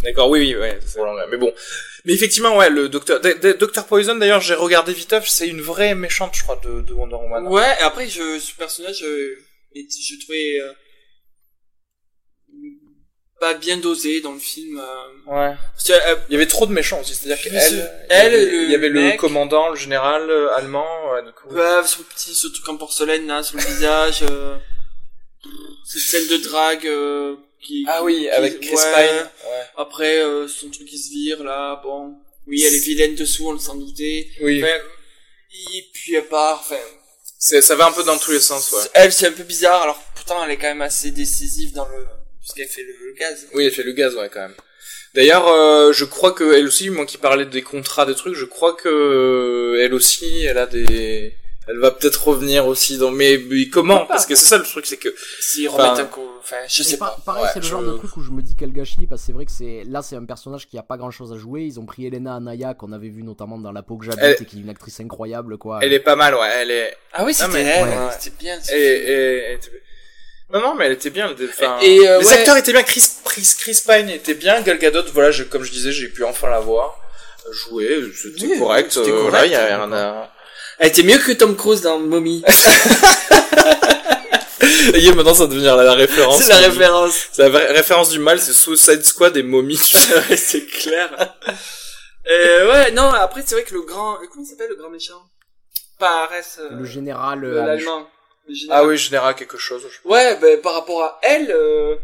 D'accord, oui, oui, ouais, mais bon. Mais effectivement, ouais, le docteur, D- D- Dr Poison, d'ailleurs, j'ai regardé viteuf, c'est une vraie méchante, je crois, de, de Wonder Woman. Ouais, et après, je, ce personnage, euh, et je trouvais euh, pas bien dosé dans le film. euh, Ouais. parce que, euh, Il y avait trop de méchants aussi, c'est-à-dire Oui, qu'elle, c'est- il y avait- elle, le il y avait le mec. commandant, le général euh, allemand, ouais, du coup. ouais, sur le petit, ce truc en porcelaine là, sur le visage. Euh, cette scène de drague. Euh, qui, Ah oui, qui- avec Chris ouais. Pine. Ouais. Après, euh, son truc qui se vire là, bon. Oui, elle est vilaine dessous, on le s'en doutait. Oui. Enfin, et puis à part, enfin, ça va un peu dans tous les sens, ouais. elle c'est un peu bizarre, alors pourtant elle est quand même assez décisive dans le, parce qu'elle fait le, le gaz. Oui, elle fait le gaz, ouais, quand même. D'ailleurs, euh, je crois que elle aussi, moi qui parlais des contrats, des trucs, je crois que euh, elle aussi, elle a des, elle va peut-être revenir aussi dans. Mais, mais comment? Parce que c'est ça le truc, c'est que S'ils Enfin, remettent un coup, enfin, je sais pa- pas. Pareil, Ouais, c'est le je- genre de truc où je me dis quel gâchis, parce que c'est vrai que c'est là, c'est un personnage qui a pas grand chose à jouer. Ils ont pris Elena Anaya, qu'on avait vu notamment dans La peau que j'habite, Elle- et qui est une actrice incroyable, quoi. elle est pas mal, ouais. Elle est. Ah oui, c'était mais- elle, ouais. ouais, c'était bien. Non, non, mais elle était bien. Enfin, Et, euh, les ouais. acteurs étaient bien. Chris, Chris, Chris Pine était bien. Gal Gadot, voilà, je, comme je disais, j'ai pu enfin la voir jouer. C'était Oui, correct. c'était euh, correct, voilà, il y a d'accord. rien à. Elle était mieux que Tom Cruise dans Mommy. Et maintenant, ça va devenir la référence. c'est la référence. C'est la vraie référence du mal, c'est Suicide Squad et Mommy. c'est clair. euh, ouais, non, après, c'est vrai que le grand, comment il s'appelle le grand méchant? Pas Arès, euh, Le général. euh, l'allemand. Ah oui, général quelque chose. je- Ouais, ben, par rapport à elle, euh,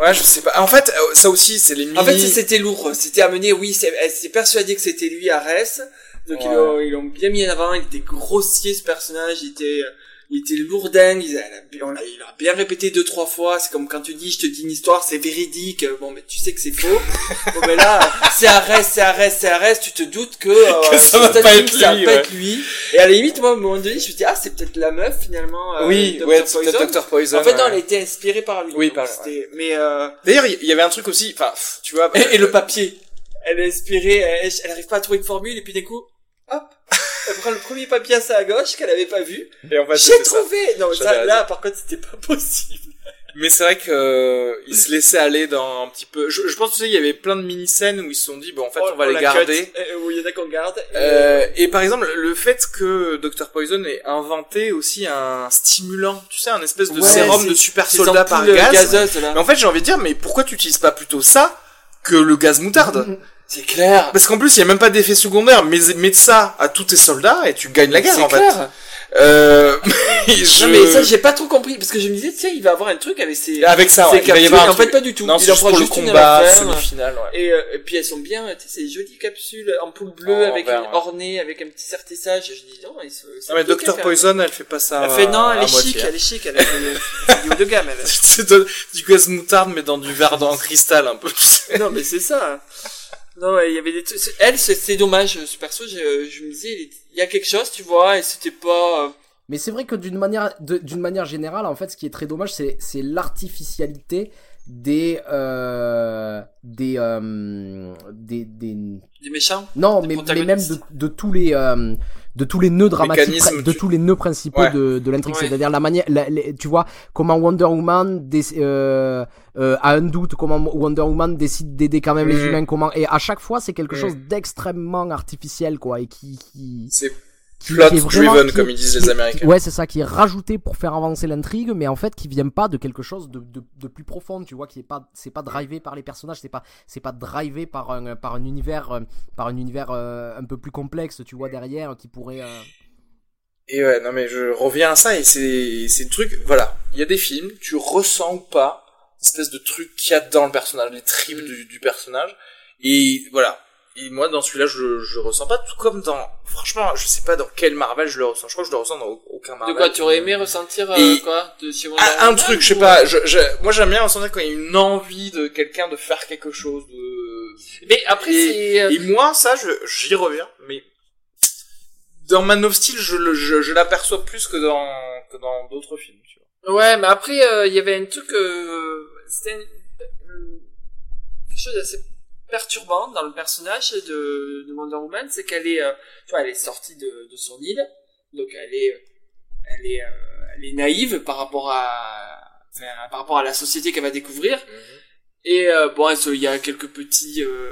Ouais, je sais pas. En fait, euh, ça aussi, c'est les mini... en fait, c'était lourd. C'était amené, oui, elle s'est persuadée que c'était lui, Arès. Donc, ils Ouais. l'ont, ils l'ont bien mis en avant. Il était grossier, ce personnage. Il était, il était lourdingue. Il a, on il a bien répété deux, trois fois. C'est comme quand tu dis, je te dis une histoire, c'est véridique. Bon, mais tu sais que c'est faux. bon, mais là, c'est Arès, c'est Arès, c'est Arès. Tu te doutes que, euh, Que ça va pas ça lui, va pas ouais. être lui. Et à la limite, moi, à un moment donné, je me dit, ah, c'est peut-être la meuf, finalement. euh, Oui, Dr. ouais, c'est Poison. peut-être Dr. Poison. En fait, non, ouais. elle était inspirée par lui. Oui, par- c'était- Mais, euh, D'ailleurs, il y avait un truc aussi, enfin, tu vois... et, et le papier. Elle est inspirée, elle, elle arrive pas à trouver une formule, et puis d'un coup, hop, elle prend le premier papier à sa gauche qu'elle avait pas vu. Et en fait, J'ai ça. trouvé! Non, ça, là, par contre, c'était pas possible. Mais c'est vrai que euh, ils se laissaient aller dans un petit peu. Je, je pense tu sais, il y avait plein de mini scènes où ils se sont dit bon en fait on, va les garder. euh, où il y en a qu'on garde. et, Euh, et par exemple le fait que Dr Poison ait inventé aussi un stimulant, tu sais, un espèce de Ouais, sérum de super soldat par gaz. là. Mais en fait j'ai envie de dire mais pourquoi tu utilises pas plutôt ça que le gaz moutarde C'est clair. Parce qu'en plus il y a même pas d'effet secondaire. Mais mets de ça à tous tes soldats et tu gagnes la guerre en fait. Euh, mais je... Non mais ça j'ai pas trop compris parce que je me disais tu sais il va avoir un truc avec ses Avec ça, ses ouais, il va y capsules, avoir un et en fait pas du tout. Non, il c'est en prend pour le juste une à combat la fin. semi-final, ouais. Et, euh, et puis elles sont bien, tu sais, ces jolies capsules en poule bleue avec une ouais. ornée, avec un petit sertissage. Je dis non, ils se. Non mais Dr Poison, elle fait pas ça. Elle fait non, elle à est chic, moitié. elle est chic, elle est elle haut de gamme. Elle. Du gaz moutarde mais dans du verre en cristal un peu. non mais c'est ça. Non, il y avait des trucs. Elle, c'est c'est dommage. Ce perso, je, je me disais, il y a quelque chose, tu vois, et c'était pas. euh, Mais c'est vrai que d'une manière, d'une manière générale, en fait, ce qui est très dommage, c'est, c'est l'artificialité des, euh, des, euh, des, des, des méchants. non, des mais, mais même de, de tous les, euh, de tous les nœuds dramatiques, de tous les nœuds principaux Ouais. de, de l'intrigue. Ouais. C'est-à-dire la manière, la- les- tu vois, comment Wonder Woman euh, euh, a un doute, comment Wonder Woman décide d'aider quand même les Mhm. humains, comment, et à chaque fois, c'est quelque Mhm. chose d'extrêmement artificiel, quoi, et qui, qui, C'est qui- plot qui est vraiment- driven qui- comme ils disent les est- Américains. Ouais, c'est ça, qui est rajouté pour faire avancer l'intrigue, mais en fait qui vient pas de quelque chose de, de, de plus profond, tu vois, qui est pas, c'est pas drivé par les personnages, c'est pas, c'est pas drivé par un, par un univers, euh, par un univers euh, un peu plus complexe, tu vois, derrière, qui pourrait. euh, Et ouais, non mais je reviens à ça et c'est c'est le truc, voilà, il y a des films, tu ressens ou pas une espèce de truc qu'il y a dans le personnage, les tripes Mm. du, du personnage et voilà. Et moi dans celui-là je je ressens pas tout comme dans franchement, je sais pas dans quel Marvel je le ressens. Je crois que je le ressens dans aucun Marvel. De quoi tu aurais aimé ressentir euh, Et- quoi de Ah, un truc, je sais pas, euh, je, je- moi j'aime bien ressentir quand il y a une envie de quelqu'un de faire quelque chose de Mais après Et- c'est. euh, Et moi, ça, je, j'y reviens, mais dans Man of Steel, je, le- je, je l'aperçois plus que dans, que dans d'autres films, tu vois. Ouais, mais après, euh, il y avait un truc, euh, c'était un- euh, quelque chose d'assez perturbant dans le personnage de, de Wonder Woman, c'est qu'elle est, euh, tu vois, elle est sortie de, de son île, donc elle est, elle est, euh, elle est naïve par rapport à, enfin, par rapport à la société qu'elle va découvrir, et euh, bon, il y a quelques petits, euh,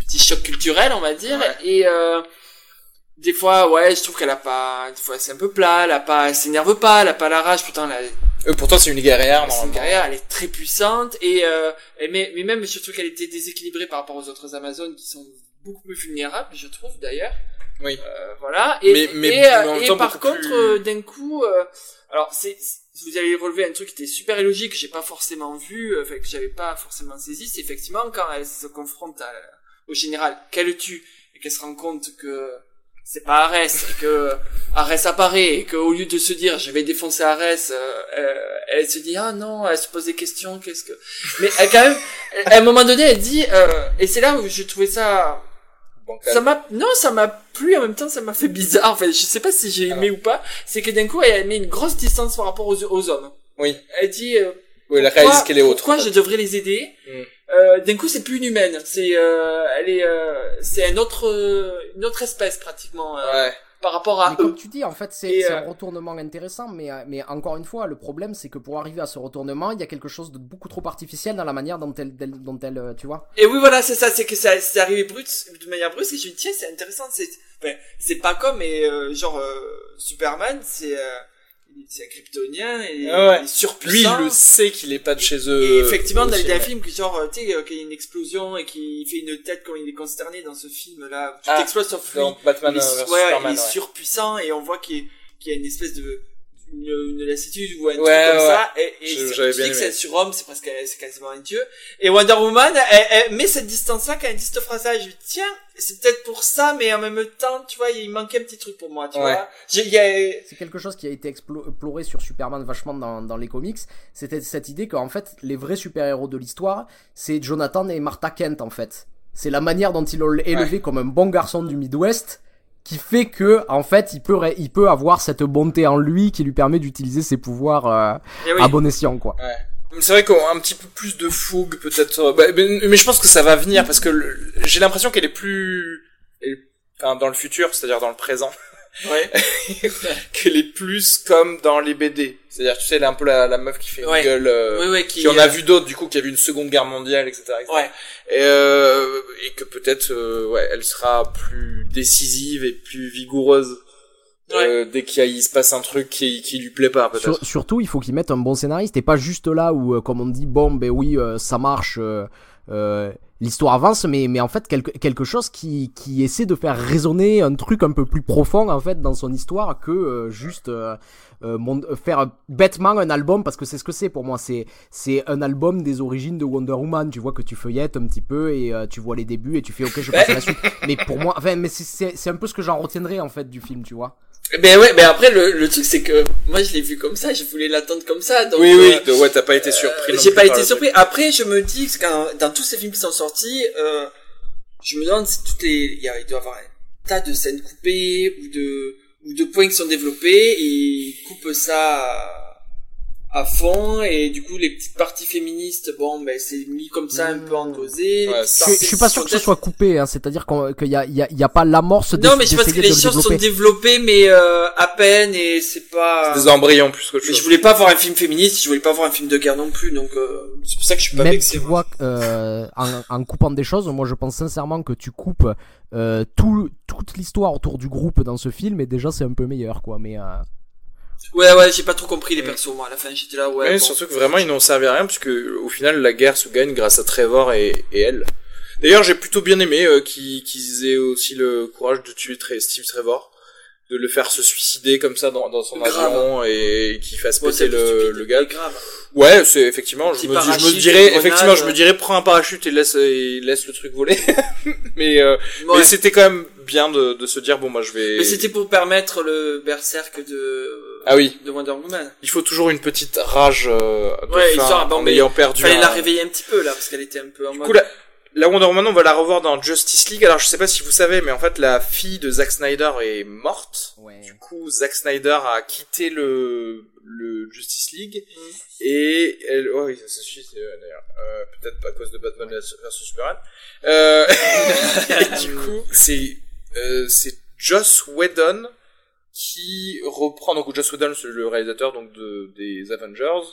petits chocs culturels, on va dire, Ouais. et euh, des fois, ouais, je trouve qu'elle a pas, des fois c'est un peu plat, elle a pas, elle s'énerve pas, elle a pas la rage, pourtant elle a, Euh, pourtant, c'est une guerrière, c'est une guerrière, elle est très puissante et, euh, mais, mais même je trouve qu'elle était déséquilibrée par rapport aux autres Amazones qui sont beaucoup plus vulnérables, je trouve d'ailleurs. Oui. Euh, voilà. Et, Mais- mais- et, mais euh, en même et temps par contre, plus- euh, d'un coup, euh, alors c'est, vous avez relevé un truc qui était super illogique que j'ai pas forcément vu, euh, enfin que j'avais pas forcément saisi, c'est effectivement quand elle se confronte à- au général qu'elle tue et qu'elle se rend compte que c'est pas Arès et que Arès apparaît et qu'au lieu de se dire je vais défoncer Arès, euh, euh, elle se dit ah non, elle se pose des questions, qu'est-ce que mais elle quand même à un moment donné elle dit euh, et c'est là où j'ai trouvé ça Bancal. ça m'a non ça m'a plu en même temps ça m'a fait bizarre enfin je sais pas si j'ai aimé ou pas c'est que d'un coup elle met une grosse distance par rapport aux, aux hommes Oui. elle dit euh, Oui, elle pourquoi- réalise qu'elle est autre. pourquoi je devrais les aider Mm. euh, d'un coup c'est plus une humaine c'est euh, elle est euh, c'est un autre euh, une autre espèce pratiquement euh, Ouais. par rapport à Mais eux comme tu dis, en fait, c'est c'est euh, un retournement intéressant, mais, mais encore une fois, le problème, c'est que pour arriver à ce retournement, il y a quelque chose de beaucoup trop artificiel dans la manière dont elle, dont elle, tu vois. Et oui, voilà, c'est ça, c'est que ça, c'est arrivé brut, de manière brusque, et je me dis, tiens, c'est intéressant, c'est, enfin, c'est pas comme, mais, euh, genre, euh, Superman, c'est, euh, c'est un kryptonien, et Ah ouais. il est surpuissant. Lui, il le sait qu'il est pas de chez eux. Et effectivement, dans aussi, les films, que genre, euh, tu sais, euh, qu'il y a une explosion et qu'il fait une tête comme il est consterné dans ce film-là, tout Ah, explose sauf lui. Batman il est, ouais, Superman, il est ouais. surpuissant et on voit qu'il y a une espèce de une, une lassitude ou un truc Ouais, comme ouais. ça et, et Je- bien dis que c'est un surhomme c'est presque c'est quasiment un dieu et Wonder Woman elle, elle met cette distance là quand elle dit cette phrase là je lui dis tiens c'est peut-être pour ça mais en même temps tu vois il manquait un petit truc pour moi tu Ouais. vois a C'est quelque chose qui a été explo- exploré sur Superman vachement dans, dans les comics. C'était cette idée qu'en fait, les vrais super-héros de l'histoire, c'est Jonathan et Martha Kent, en fait. C'est la manière dont ils l'ont élevé comme un bon garçon du Midwest qui fait que, en fait, il peut, il peut avoir cette bonté en lui qui lui permet d'utiliser ses pouvoirs euh, oui. à bon escient, quoi. C'est vrai qu'on a un petit peu plus de fougue peut-être, euh, bah, mais, mais je pense que ça va venir parce que j'ai l'impression qu'elle est plus, elle- enfin dans le futur, c'est-à-dire dans le présent, ouais. qu'elle est plus comme dans les BD. C'est-à-dire tu sais, elle est un peu la, la meuf qui fait Ouais. une gueule, euh, oui oui qui en a euh, vu d'autres du coup, qui a vu une Seconde Guerre mondiale, etc. etc. ouais Et, euh, et que peut-être, euh, ouais, elle sera plus décisive et plus vigoureuse. euh, dès qu'il il se passe un truc qui, qui lui plaît pas peut-être. Sur- surtout, il faut qu'ils mettent un bon scénariste et pas juste là où, euh, comme on dit, bon, ben oui, euh, ça marche, euh, euh, l'histoire avance, mais mais en fait quelque quelque chose qui qui essaie de faire résonner un truc un peu plus profond en fait dans son histoire que euh, juste euh, euh, mon- faire bêtement un album parce que c'est ce que c'est pour moi. C'est c'est un album des origines de Wonder Woman. Tu vois que tu feuillettes un petit peu et euh, tu vois les débuts et tu fais ok je passe à la suite. Mais pour moi enfin mais c'est un peu ce que j'en retiendrai en fait du film tu vois Ben ouais, mais après le, le truc c'est que moi je l'ai vu comme ça, je voulais l'attendre comme ça. Donc, Oui, oui, euh, de- ouais, t'as pas été surpris. euh, J'ai pas été surpris. Après, je me dis que dans tous ces films qui sont sortis, euh, je me demande si toutes les, il, y a, il doit y avoir un tas de scènes coupées ou de ou de points qui sont développés et ils coupent ça à, fond et du coup les petites parties féministes, bon ben c'est mis comme ça un peu en. Ouais, Les petites je, suis pas sûr que ce soit coupé hein, c'est à dire qu'on- qu'il y a il y a, il y a pas l'amorce Non, mais je pense que les le choses sont développées, mais euh, à peine, et c'est pas. Des embryons plus qu'autre Mais je voulais pas voir un film féministe, je voulais pas voir un film de guerre non plus, donc euh, c'est pour ça que je suis pas Même vexé. tu vois, euh, en, en coupant des choses, moi je pense sincèrement que tu coupes euh, tout, toute l'histoire autour du groupe dans ce film et déjà c'est un peu meilleur quoi. Mais euh, Ouais, ouais, j'ai pas trop compris les persos, moi, à la fin, j'étais là, ouais. Bon. surtout que vraiment ils n'ont servi à rien puisque au final la guerre se gagne grâce à Trevor et, et elle. D'ailleurs j'ai plutôt bien aimé euh, qu'ils aient aussi le courage de tuer Steve Trevor, de le faire se suicider comme ça dans, dans son avion et qu'il fasse Ouais, péter le, le gars. mais grave. Ouais, c'est effectivement. Je me, dis- je me dirais, grenade. effectivement, je me dirais, prends un parachute et laisse et laisse le truc voler. mais euh, Ouais. mais c'était quand même bien de, de se dire bon moi je vais. Mais c'était pour permettre le berserk de, Ah oui. de Wonder Woman. Il faut toujours une petite rage euh, de Ouais, fin histoire, bon, en mais ayant perdu. Fallait un- la réveiller un petit peu, là, parce qu'elle était un peu en Du mode. coup, la, la Wonder Woman, on va la revoir dans Justice League. Alors, je sais pas si vous savez, mais en fait, la fille de Zack Snyder est morte. Du coup, Zack Snyder a quitté le, le Justice League. Et elle, oh oui, ça se suit, euh, d'ailleurs, euh, peut-être pas à cause de Batman vs Superman. Euh, et du coup, c'est, euh, c'est Joss Whedon qui reprend, donc Joss Whedon, c'est le réalisateur, donc, de, des Avengers.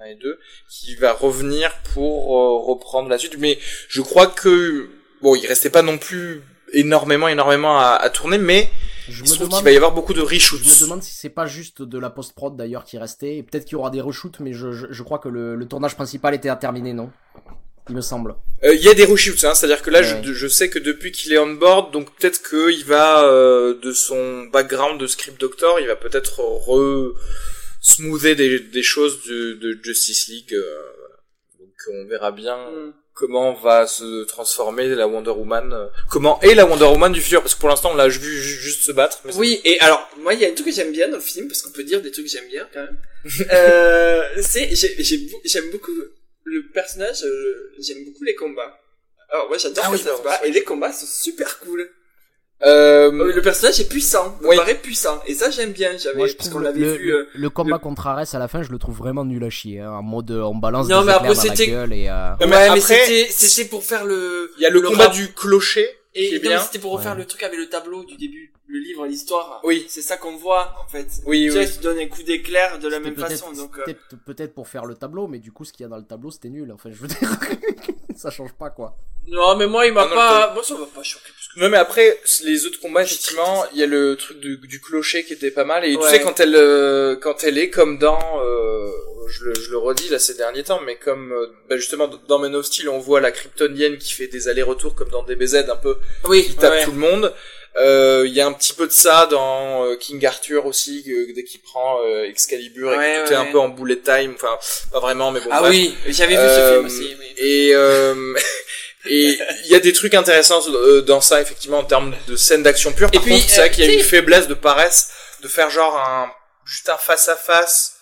1 et 2, qui va revenir pour euh, reprendre la suite. Mais je crois que bon, il restait pas non plus énormément, énormément à, à tourner, mais je il me demande, qu'il va y avoir beaucoup de reshoots. je me demande si c'est pas juste de la post prod d'ailleurs qui restait. Et Peut-être qu'il y aura des reshoots, mais je, je, je crois que le, le tournage principal était à terminer, non? Il me semble. Euh, Il y a des reshoots, hein, c'est-à-dire que là, Ouais. je, je sais que depuis qu'il est on board, donc peut-être qu'il va euh, de son background de script doctor, il va peut-être re smoother des, des choses de, de Justice League. euh, donc on verra bien Hmm. comment va se transformer la Wonder Woman, euh, comment est la Wonder Woman du futur, parce que pour l'instant on l'a vu ju- juste se battre. Mais Oui, et alors, moi, il y a un truc que j'aime bien dans le film, parce qu'on peut dire des trucs que j'aime bien, quand même. euh, c'est, j'ai- j'ai beau- j'aime beaucoup le personnage, euh, j'aime beaucoup les combats. Alors, ouais, j'adore Ah oui, bat, c'est et les combats sont super cool. Euh, Euh, Le personnage est puissant, me Oui. paraît puissant, et ça j'aime bien, j'avais, Moi, parce qu'on l'avait le, vu, le, euh, le combat contre Ares à la fin, je le trouve vraiment nul à chier. hein, en mode, euh, on balance Non, des mais après, dans la gueule et. euh, ouais, mais après, c'était, c'était pour faire le, il y a le, combat rap- du clocher et c'était pour refaire Ouais. le truc avec le tableau du début, le livre, l'histoire. Oui. C'est ça qu'on voit, en fait. Oui, tu vois, oui. tu donnes un coup d'éclair de la même façon, donc, euh, peut-être pour faire le tableau, mais du coup, ce qu'il y a dans le tableau, c'était nul. Enfin, je veux dire, ça change pas quoi. Non, mais moi, il m'a pas, moi, ça m'a pas choqué. Parce que... Non mais après les autres combats effectivement il y a le truc du, du clocher qui était pas mal et tu sais quand elle euh, quand elle est comme dans euh, je, le, je le redis là ces derniers temps mais comme euh, bah, justement dans Men of Steel on voit la kryptonienne qui fait des allers-retours comme dans DBZ un peu Oui, qui tape ouais. tout le monde il y a un petit peu de ça dans euh, King Arthur aussi dès qu'il prend euh, Excalibur et que tout ouais, est un peu en bullet time enfin pas vraiment mais bon Ah bref. oui, j'avais vu ce Euh, film aussi, oui. Et euh, et il y a des trucs intéressants euh, dans ça effectivement en termes de scènes d'action pure. Et Par puis, contre, c'est euh, vrai qu'il y a une faiblesse de paresse de faire genre un juste un face à face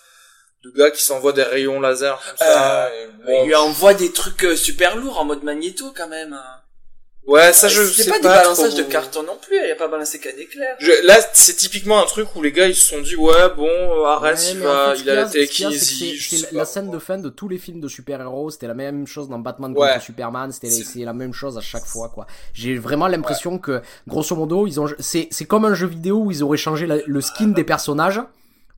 de gars qui s'envoient des rayons laser comme ça. et bon, Il lui envoie des trucs euh, super lourds en mode magnéto quand même. Ouais, ça je C'est sais pas, pas du balançage trop. de carton non plus, il a pas balancé qu'un éclair. Je- là, c'est typiquement un truc où les gars ils se sont dit ouais bon euh, Ares Ouais, il en va fait, il a la télékinésie. c'est- je la scène de fin de tous les films de super-héros, c'était la même chose dans Batman Ouais. contre Superman, c'était la même chose à chaque fois quoi. J'ai vraiment l'impression que grosso modo, ils ont c'est c'est comme un jeu vidéo où ils auraient changé la- le skin des personnages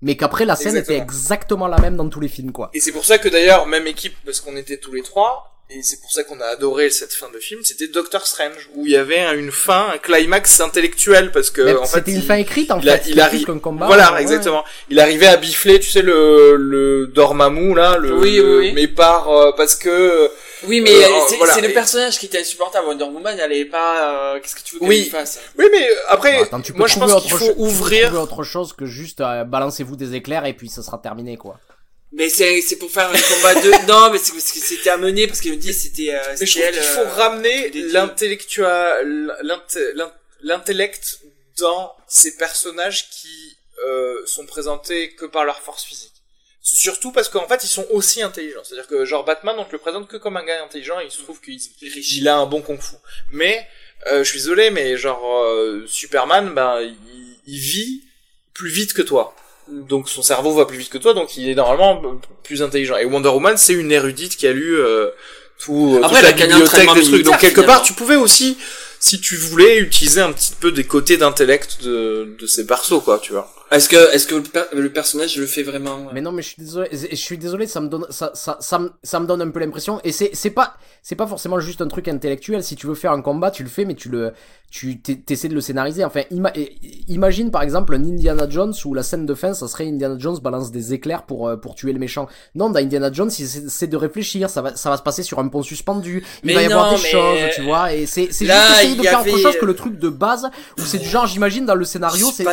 mais qu'après la scène était exactement la même dans tous les films quoi. Et c'est pour ça que d'ailleurs, même équipe, parce qu'on était tous les trois, et c'est pour ça qu'on a adoré cette fin de film, c'était Doctor Strange, où il y avait un- une fin, un climax intellectuel, parce que Mais en fait, c'était une il- fin écrite en il a- fait, il c'était arri- plus qu'un combat. Voilà, ouais. exactement. Il arrivait à bifler, tu sais, le, le Dormammu, là, le, Oui, le- oui, oui. mais par, euh, parce que, Oui, mais Euh, c'est voilà. le personnage qui était insupportable. Wonder Woman, elle est pas. euh, Qu'est-ce que tu veux qu'elle Oui. fasse? Oui, mais euh, après, Bah, Attends, tu peux moi je trouver pense qu'il autre faut cho- tu peux ouvrir. autre chose que juste euh, balancez-vous des éclairs et puis ça sera terminé quoi. Mais c'est c'est pour faire un combat de. Non, mais c'est parce que c'était amené parce qu'il me dit c'était. Euh, Mais je trouve qu'il faut euh, ramener l'intellectuel, l'intellect dans ces personnages qui euh, sont présentés que par leur force physique. Surtout parce qu'en fait, ils sont aussi intelligents. C'est-à-dire que genre Batman, on te le présente que comme un gars intelligent, et il se trouve qu'il il a un bon kung-fu. Mais euh, je suis désolé, mais genre euh, Superman, ben il, il vit plus vite que toi. Donc son cerveau va plus vite que toi, donc il est normalement plus intelligent. Et Wonder Woman, c'est une érudite qui a lu euh, tout, Après, toute elle a la bibliothèque des trucs. Donc quelque part, tu pouvais aussi, si tu voulais, utiliser un petit peu des côtés d'intellect de, de ces persos, quoi, tu vois. Est-ce que est-ce que le, per- le personnage le fait vraiment Mais non, mais je suis désolé, je suis désolé, ça me donne, ça, ça, ça, me, ça me donne un peu l'impression. Et c'est, c'est pas, c'est pas forcément juste un truc intellectuel. Si tu veux faire un combat, tu le fais, mais tu le, tu t'es- t'essaies de le scénariser. Enfin, ima- imagine par exemple un Indiana Jones où la scène de fin, ça serait Indiana Jones balance des éclairs pour, euh, pour tuer le méchant. Non, dans Indiana Jones, c'est de réfléchir. Ça va, ça va se passer sur un pont suspendu. Il Mais va y avoir non, des mais- choses, tu vois. Et c'est, c'est juste essayer de faire avait- autre chose que le truc de base où c'est du genre, j'imagine dans le scénario, c'est,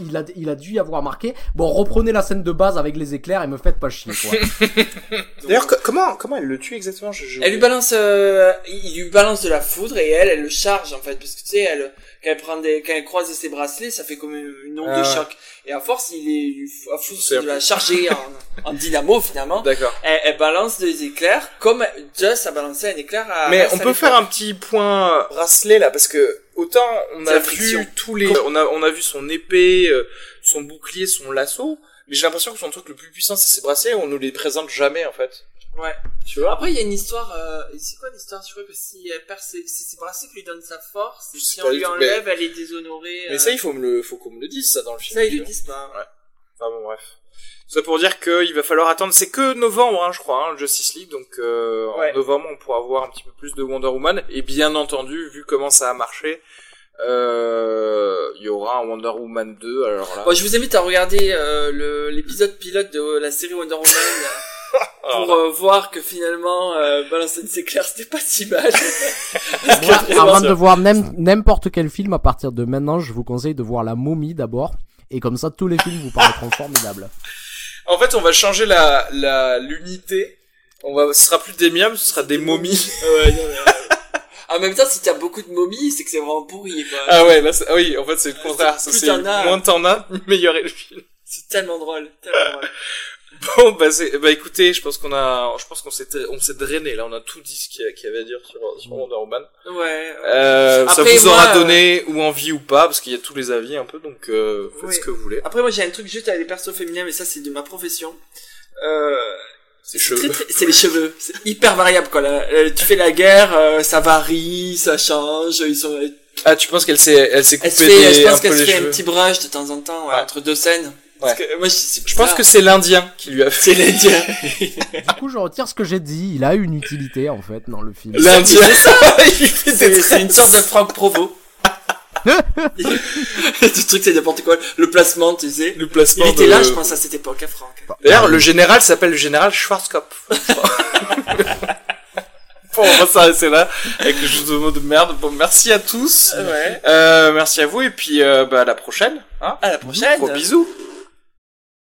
il a, il a dû y avoir marqué. Bon, reprenez la scène de base avec les éclairs et me faites pas chier, quoi. D'ailleurs, co- comment, comment elle le tue exactement? Je, je- Elle lui balance, euh, il lui balance de la foudre et elle, elle le charge en fait, parce que tu sais, elle, quand elle prend des, quand elle croise ses bracelets, ça fait comme une, une onde Ah de ouais. choc. Et à force, il est, à force de la charger en, en dynamo finalement. D'accord. Elle, elle balance des éclairs comme Just a balancé un éclair à. Mais on à peut faire un petit point bracelet là parce que autant on a vu tous les on a on a vu son épée, euh, son bouclier, son lasso, mais j'ai l'impression que son truc le plus puissant c'est ses bracelets, on nous les présente jamais en fait. Ouais. Tu vois? Après, il y a une histoire. Euh, c'est quoi l'histoire? Je crois que si elle perd ses, ses bracelets qui lui donnent sa force. Je si on lui enlève, elle est déshonorée. Mais euh, ça il faut me le faut qu'on me le dise ça dans le film. ça, ils le disent pas. Ouais. Enfin bon bref. Ça pour dire qu'il va falloir attendre, c'est que novembre hein, je crois, hein, Justice League, donc euh, Ouais. en novembre on pourra voir un petit peu plus de Wonder Woman, et bien entendu, vu comment ça a marché, il y aura un Wonder Woman 2, alors là... Bon, je vous invite à regarder euh, le- l'épisode pilote de la série Wonder Woman euh, pour euh, voir que finalement euh, balancer une éclairs c'était pas si mal. Moi, avant de voir n'im- n'importe quel film à partir de maintenant, je vous conseille de voir La Momie d'abord. Et comme ça, tous les films vous paraîtront formidables. En fait, on va changer la la l'unité. On va, ce sera plus des miams, ce sera des momies. Ouais, non, euh, en même temps, si t'as beaucoup de momies, c'est que c'est vraiment pourri. Quoi. Ah ouais, là, ah oui, en fait, c'est le contraire. Ça, Plus t'en as. moins t'en as, meilleur est le film. C'est tellement drôle, tellement drôle. Bon, bah, bah, écoutez, je pense qu'on a, je pense qu'on s'est, on s'est drainé, là, on a tout dit ce qu'il y avait à dire sur, sur Wonder Woman. Ouais. Euh, ça vous moi, aura euh, donné ou envie ou pas, parce qu'il y a tous les avis un peu, donc, euh, faites Oui. ce que vous voulez. Après, moi, j'ai un truc juste avec les persos féminins, mais ça, c'est de ma profession. Euh, C'est très, cheveux. c'est les cheveux. C'est hyper variable, quoi. là. Euh, tu fais la guerre, euh, ça varie, ça change. Ils sont. Ah, tu penses qu'elle s'est, elle s'est Elle coupée se fait, des, je un pense peu qu'elle se les fait un cheveux. petit brush de temps en temps, ouais, Ouais. entre deux scènes. Ouais. que moi, je, Je pense que c'est l'Indien qui lui a fait. c'est l'Indien. Du coup, je retire ce que j'ai dit. Il a une utilité, en fait, dans le film. L'Indien. C'est c'est une sorte de Franck Provo. Ce truc, c'est n'importe quoi. Le placement, tu sais. Le placement Il était de- là, je pense, à cette époque, à Franck. D'ailleurs, le général s'appelle le général Schwarzkopf. bon, on va s'arrêter là avec le jeu de mots de merde. Bon, merci à tous. Ouais. Euh, merci à vous et puis euh, bah, à la prochaine. Hein À la prochaine. Gros bisous.